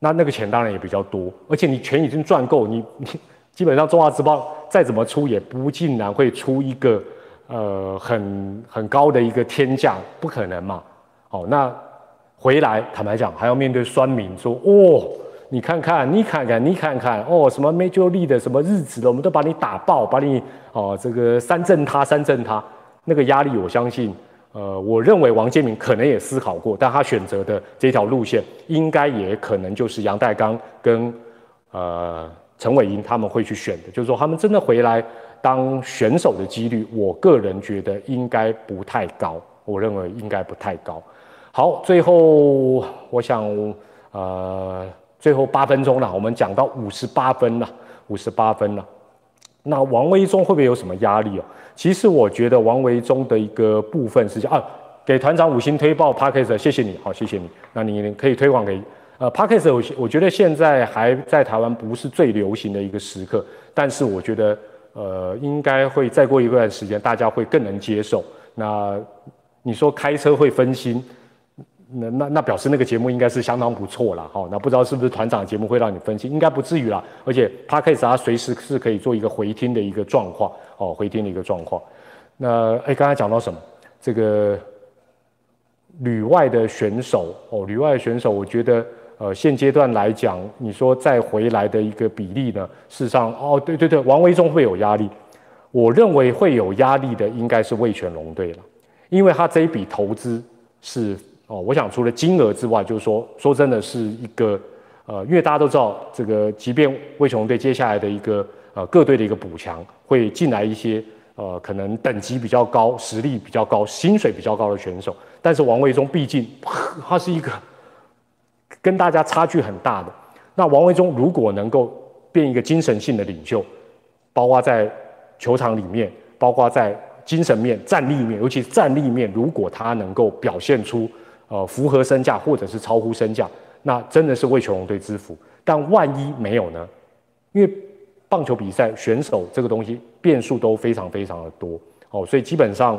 Speaker 1: 那那个钱当然也比较多，而且你钱已经赚够，你你基本上中华职棒再怎么出也不尽然会出一个呃很很高的一个天价，不可能嘛。好，那回来坦白讲还要面对酸民说哦。你看看，你看看，你看看，哦，什么 Major League 的什么日子的，我们都把你打爆，把你哦，这个三振他，三振他，那个压力，我相信，呃，我认为王建民可能也思考过，但他选择的这条路线，应该也可能就是杨代刚跟呃陈伟英他们会去选的，就是说他们真的回来当选手的几率，我个人觉得应该不太高，我认为应该不太高。好，最后我想，呃。最后八分钟了，我们讲到五十八分了，五十八分了。那王维忠会不会有什么压力哦？其实我觉得王维忠的一个部分是啊，给团长五星推报 p a c k e s 谢谢你好，谢谢你。那你可以推广给呃 p a c k e s 我我觉得现在还在台湾不是最流行的一个时刻，但是我觉得呃应该会再过一段时间，大家会更能接受。那你说开车会分心？那那那表示那个节目应该是相当不错了，哈。那不知道是不是团长节目会让你分析，应该不至于啦。而且 p a d k a s 它随时是可以做一个回听的一个状况，哦，回听的一个状况。那哎，刚才讲到什么？这个旅外的选手，哦，旅外的选手，我觉得呃，现阶段来讲，你说再回来的一个比例呢，事实上，哦，对对对，王维忠会有压力。我认为会有压力的应该是魏全龙队了，因为他这一笔投资是。哦，我想除了金额之外，就是说，说真的是一个，呃，因为大家都知道，这个即便魏雄队接下来的一个呃各队的一个补强，会进来一些呃可能等级比较高、实力比较高、薪水比较高的选手，但是王维忠毕竟他是一个跟大家差距很大的。那王维忠如果能够变一个精神性的领袖，包括在球场里面，包括在精神面、战力面，尤其是战力面，如果他能够表现出。呃，符合身价或者是超乎身价，那真的是为球龙队之福。但万一没有呢？因为棒球比赛选手这个东西变数都非常非常的多哦，所以基本上，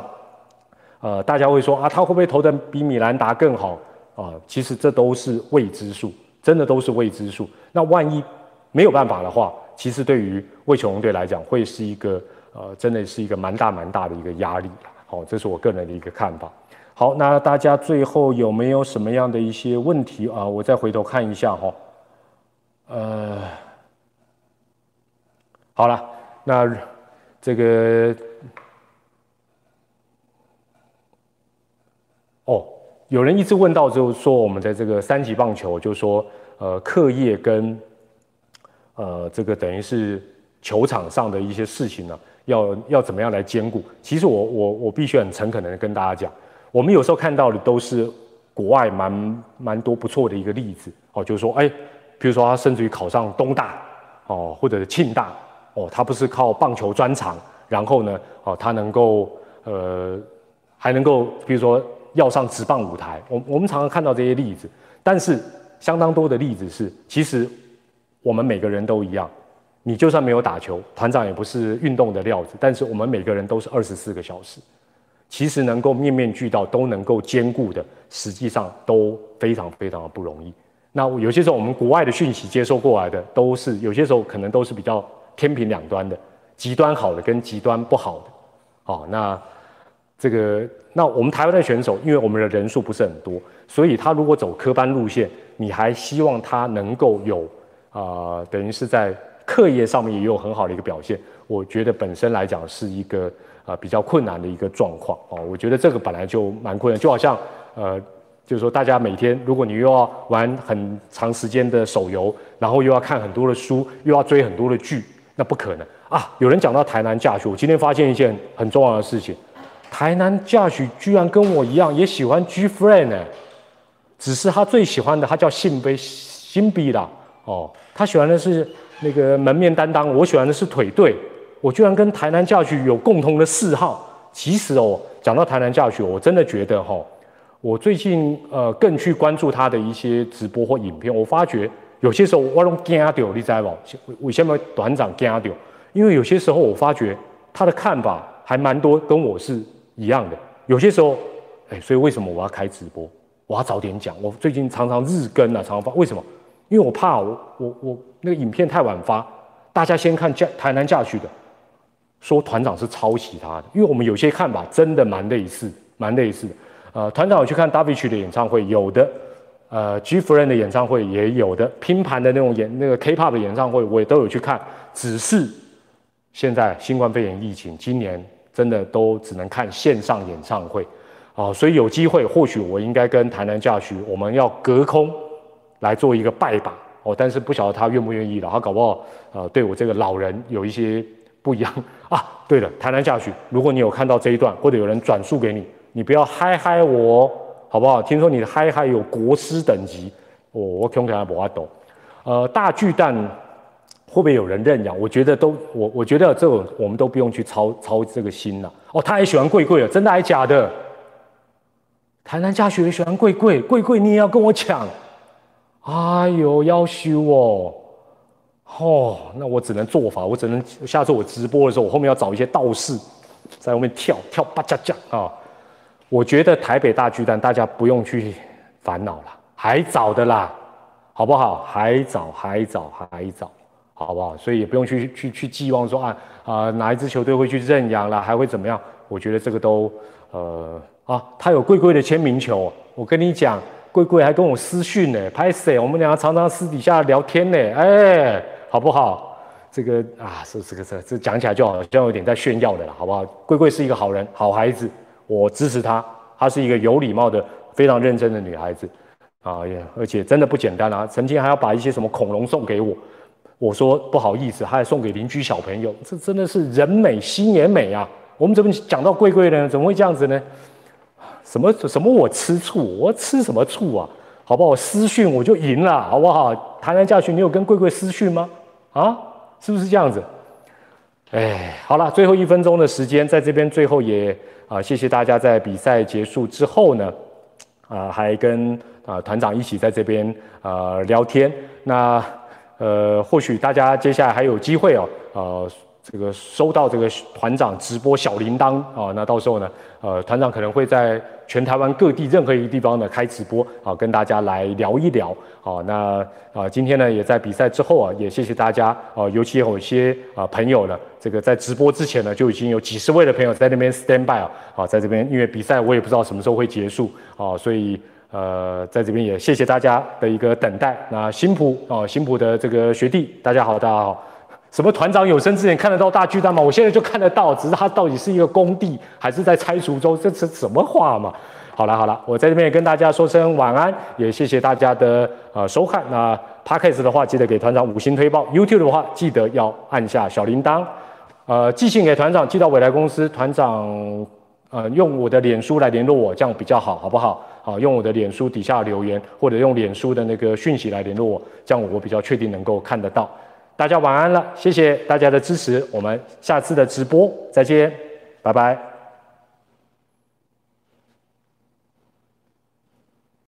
Speaker 1: 呃，大家会说啊，他会不会投的比米兰达更好啊？其实这都是未知数，真的都是未知数。那万一没有办法的话，其实对于为球龙队来讲，会是一个呃，真的是一个蛮大蛮大的一个压力好，这是我个人的一个看法。好，那大家最后有没有什么样的一些问题啊？我再回头看一下哈。呃，好了，那这个哦，有人一直问到，就是说我们的这个三级棒球，就是说呃，课业跟呃这个等于是球场上的一些事情呢，要要怎么样来兼顾？其实我我我必须很诚恳的跟大家讲。我们有时候看到的都是国外蛮蛮多不错的一个例子哦，就是说，哎，比如说他甚至于考上东大哦，或者是庆大哦，他不是靠棒球专长，然后呢，哦，他能够呃还能够，比如说要上职棒舞台，我我们常常看到这些例子，但是相当多的例子是，其实我们每个人都一样，你就算没有打球，团长也不是运动的料子，但是我们每个人都是二十四个小时。其实能够面面俱到，都能够兼顾的，实际上都非常非常的不容易。那有些时候我们国外的讯息接收过来的，都是有些时候可能都是比较天平两端的，极端好的跟极端不好的。哦，那这个那我们台湾的选手，因为我们的人数不是很多，所以他如果走科班路线，你还希望他能够有啊，等于是在课业上面也有很好的一个表现。我觉得本身来讲是一个。啊，比较困难的一个状况哦，我觉得这个本来就蛮困难，就好像呃，就是说大家每天，如果你又要玩很长时间的手游，然后又要看很多的书，又要追很多的剧，那不可能啊！有人讲到台南驾许，我今天发现一件很重要的事情，台南驾许居然跟我一样也喜欢 G Friend 呢，只是他最喜欢的他叫信杯新比啦哦，他喜欢的是那个门面担当，我喜欢的是腿队。我居然跟台南教区有共同的嗜好。其实哦，讲到台南教区，我真的觉得哈，我最近呃更去关注他的一些直播或影片。我发觉有些时候我拢惊掉，你知不？为什么团长惊掉？因为有些时候我发觉他的看法还蛮多跟我是一样的。有些时候，哎，所以为什么我要开直播？我要早点讲。我最近常常日更啊，常常发。为什么？因为我怕我我我那个影片太晚发，大家先看驾台南驾去的，说团长是抄袭他的。因为我们有些看法真的蛮类似，蛮类似的。呃，团长有去看 David 的演唱会，有的。呃，G Friend 的演唱会也有的，拼盘的那种演那个 K-pop 的演唱会，我也都有去看。只是现在新冠肺炎疫情，今年真的都只能看线上演唱会啊。所以有机会，或许我应该跟台南教徐，我们要隔空来做一个拜把哦。但是不晓得他愿不愿意了，他搞不好呃对我这个老人有一些不一样啊。对了，台南教徐，如果你有看到这一段，或者有人转述给你，你不要嗨嗨我。好不好？听说你的嗨嗨有国师等级，哦，我恐怕不阿懂。呃，大巨蛋会不会有人认养？我觉得都，我我觉得这我们都不用去操操这个心了。哦，他也喜欢贵贵了，真的还假的？台南家学也喜欢贵贵，贵贵你也要跟我抢？哎呦，要修哦！哦，那我只能做法，我只能下次我直播的时候，我后面要找一些道士在外面跳跳吧加加啊。我觉得台北大巨蛋，大家不用去烦恼了，还早的啦，好不好？还早，还早，还早，好不好？所以也不用去去去寄望说啊啊哪一支球队会去认养了，还会怎么样？我觉得这个都呃啊，他有贵贵的签名球，我跟你讲，贵贵还跟我私讯呢，拍谁？我们两个常常私底下聊天呢，哎，好不好？这个啊，是这个这这讲起来就好像有点在炫耀的了，好不好？贵贵是一个好人，好孩子。我支持她，她是一个有礼貌的、非常认真的女孩子，啊，也而且真的不简单啊！曾经还要把一些什么恐龙送给我，我说不好意思，还送给邻居小朋友，这真的是人美心也美啊！我们怎么讲到贵贵呢？怎么会这样子呢？什么什么我吃醋，我吃什么醋啊？好不好？私讯我就赢了，好不好？谈谈教训，你有跟贵贵私讯吗？啊，是不是这样子？哎，好了，最后一分钟的时间，在这边最后也啊，谢谢大家在比赛结束之后呢，啊，还跟啊团长一起在这边啊聊天。那呃，或许大家接下来还有机会哦，啊。这个收到这个团长直播小铃铛啊，那到时候呢，呃，团长可能会在全台湾各地任何一个地方呢开直播啊，跟大家来聊一聊啊。那啊，今天呢也在比赛之后啊，也谢谢大家啊，尤其有一些啊朋友呢，这个在直播之前呢就已经有几十位的朋友在那边 stand by 啊，啊，在这边因为比赛我也不知道什么时候会结束啊，所以呃，在这边也谢谢大家的一个等待。那新浦啊，新浦的这个学弟，大家好，大家好。什么团长有生之年看得到大巨蛋吗？我现在就看得到，只是它到底是一个工地还是在拆除中？这是什么话嘛？好了好了，我在这边也跟大家说声晚安，也谢谢大家的呃收看。那 Podcast 的话，记得给团长五星推报；YouTube 的话，记得要按下小铃铛。呃，寄信给团长，寄到未来公司，团长呃用我的脸书来联络我，这样比较好，好不好？好，用我的脸书底下留言，或者用脸书的那个讯息来联络我，这样我比较确定能够看得到。大家晚安了，谢谢大家的支持，我们下次的直播再见，拜拜。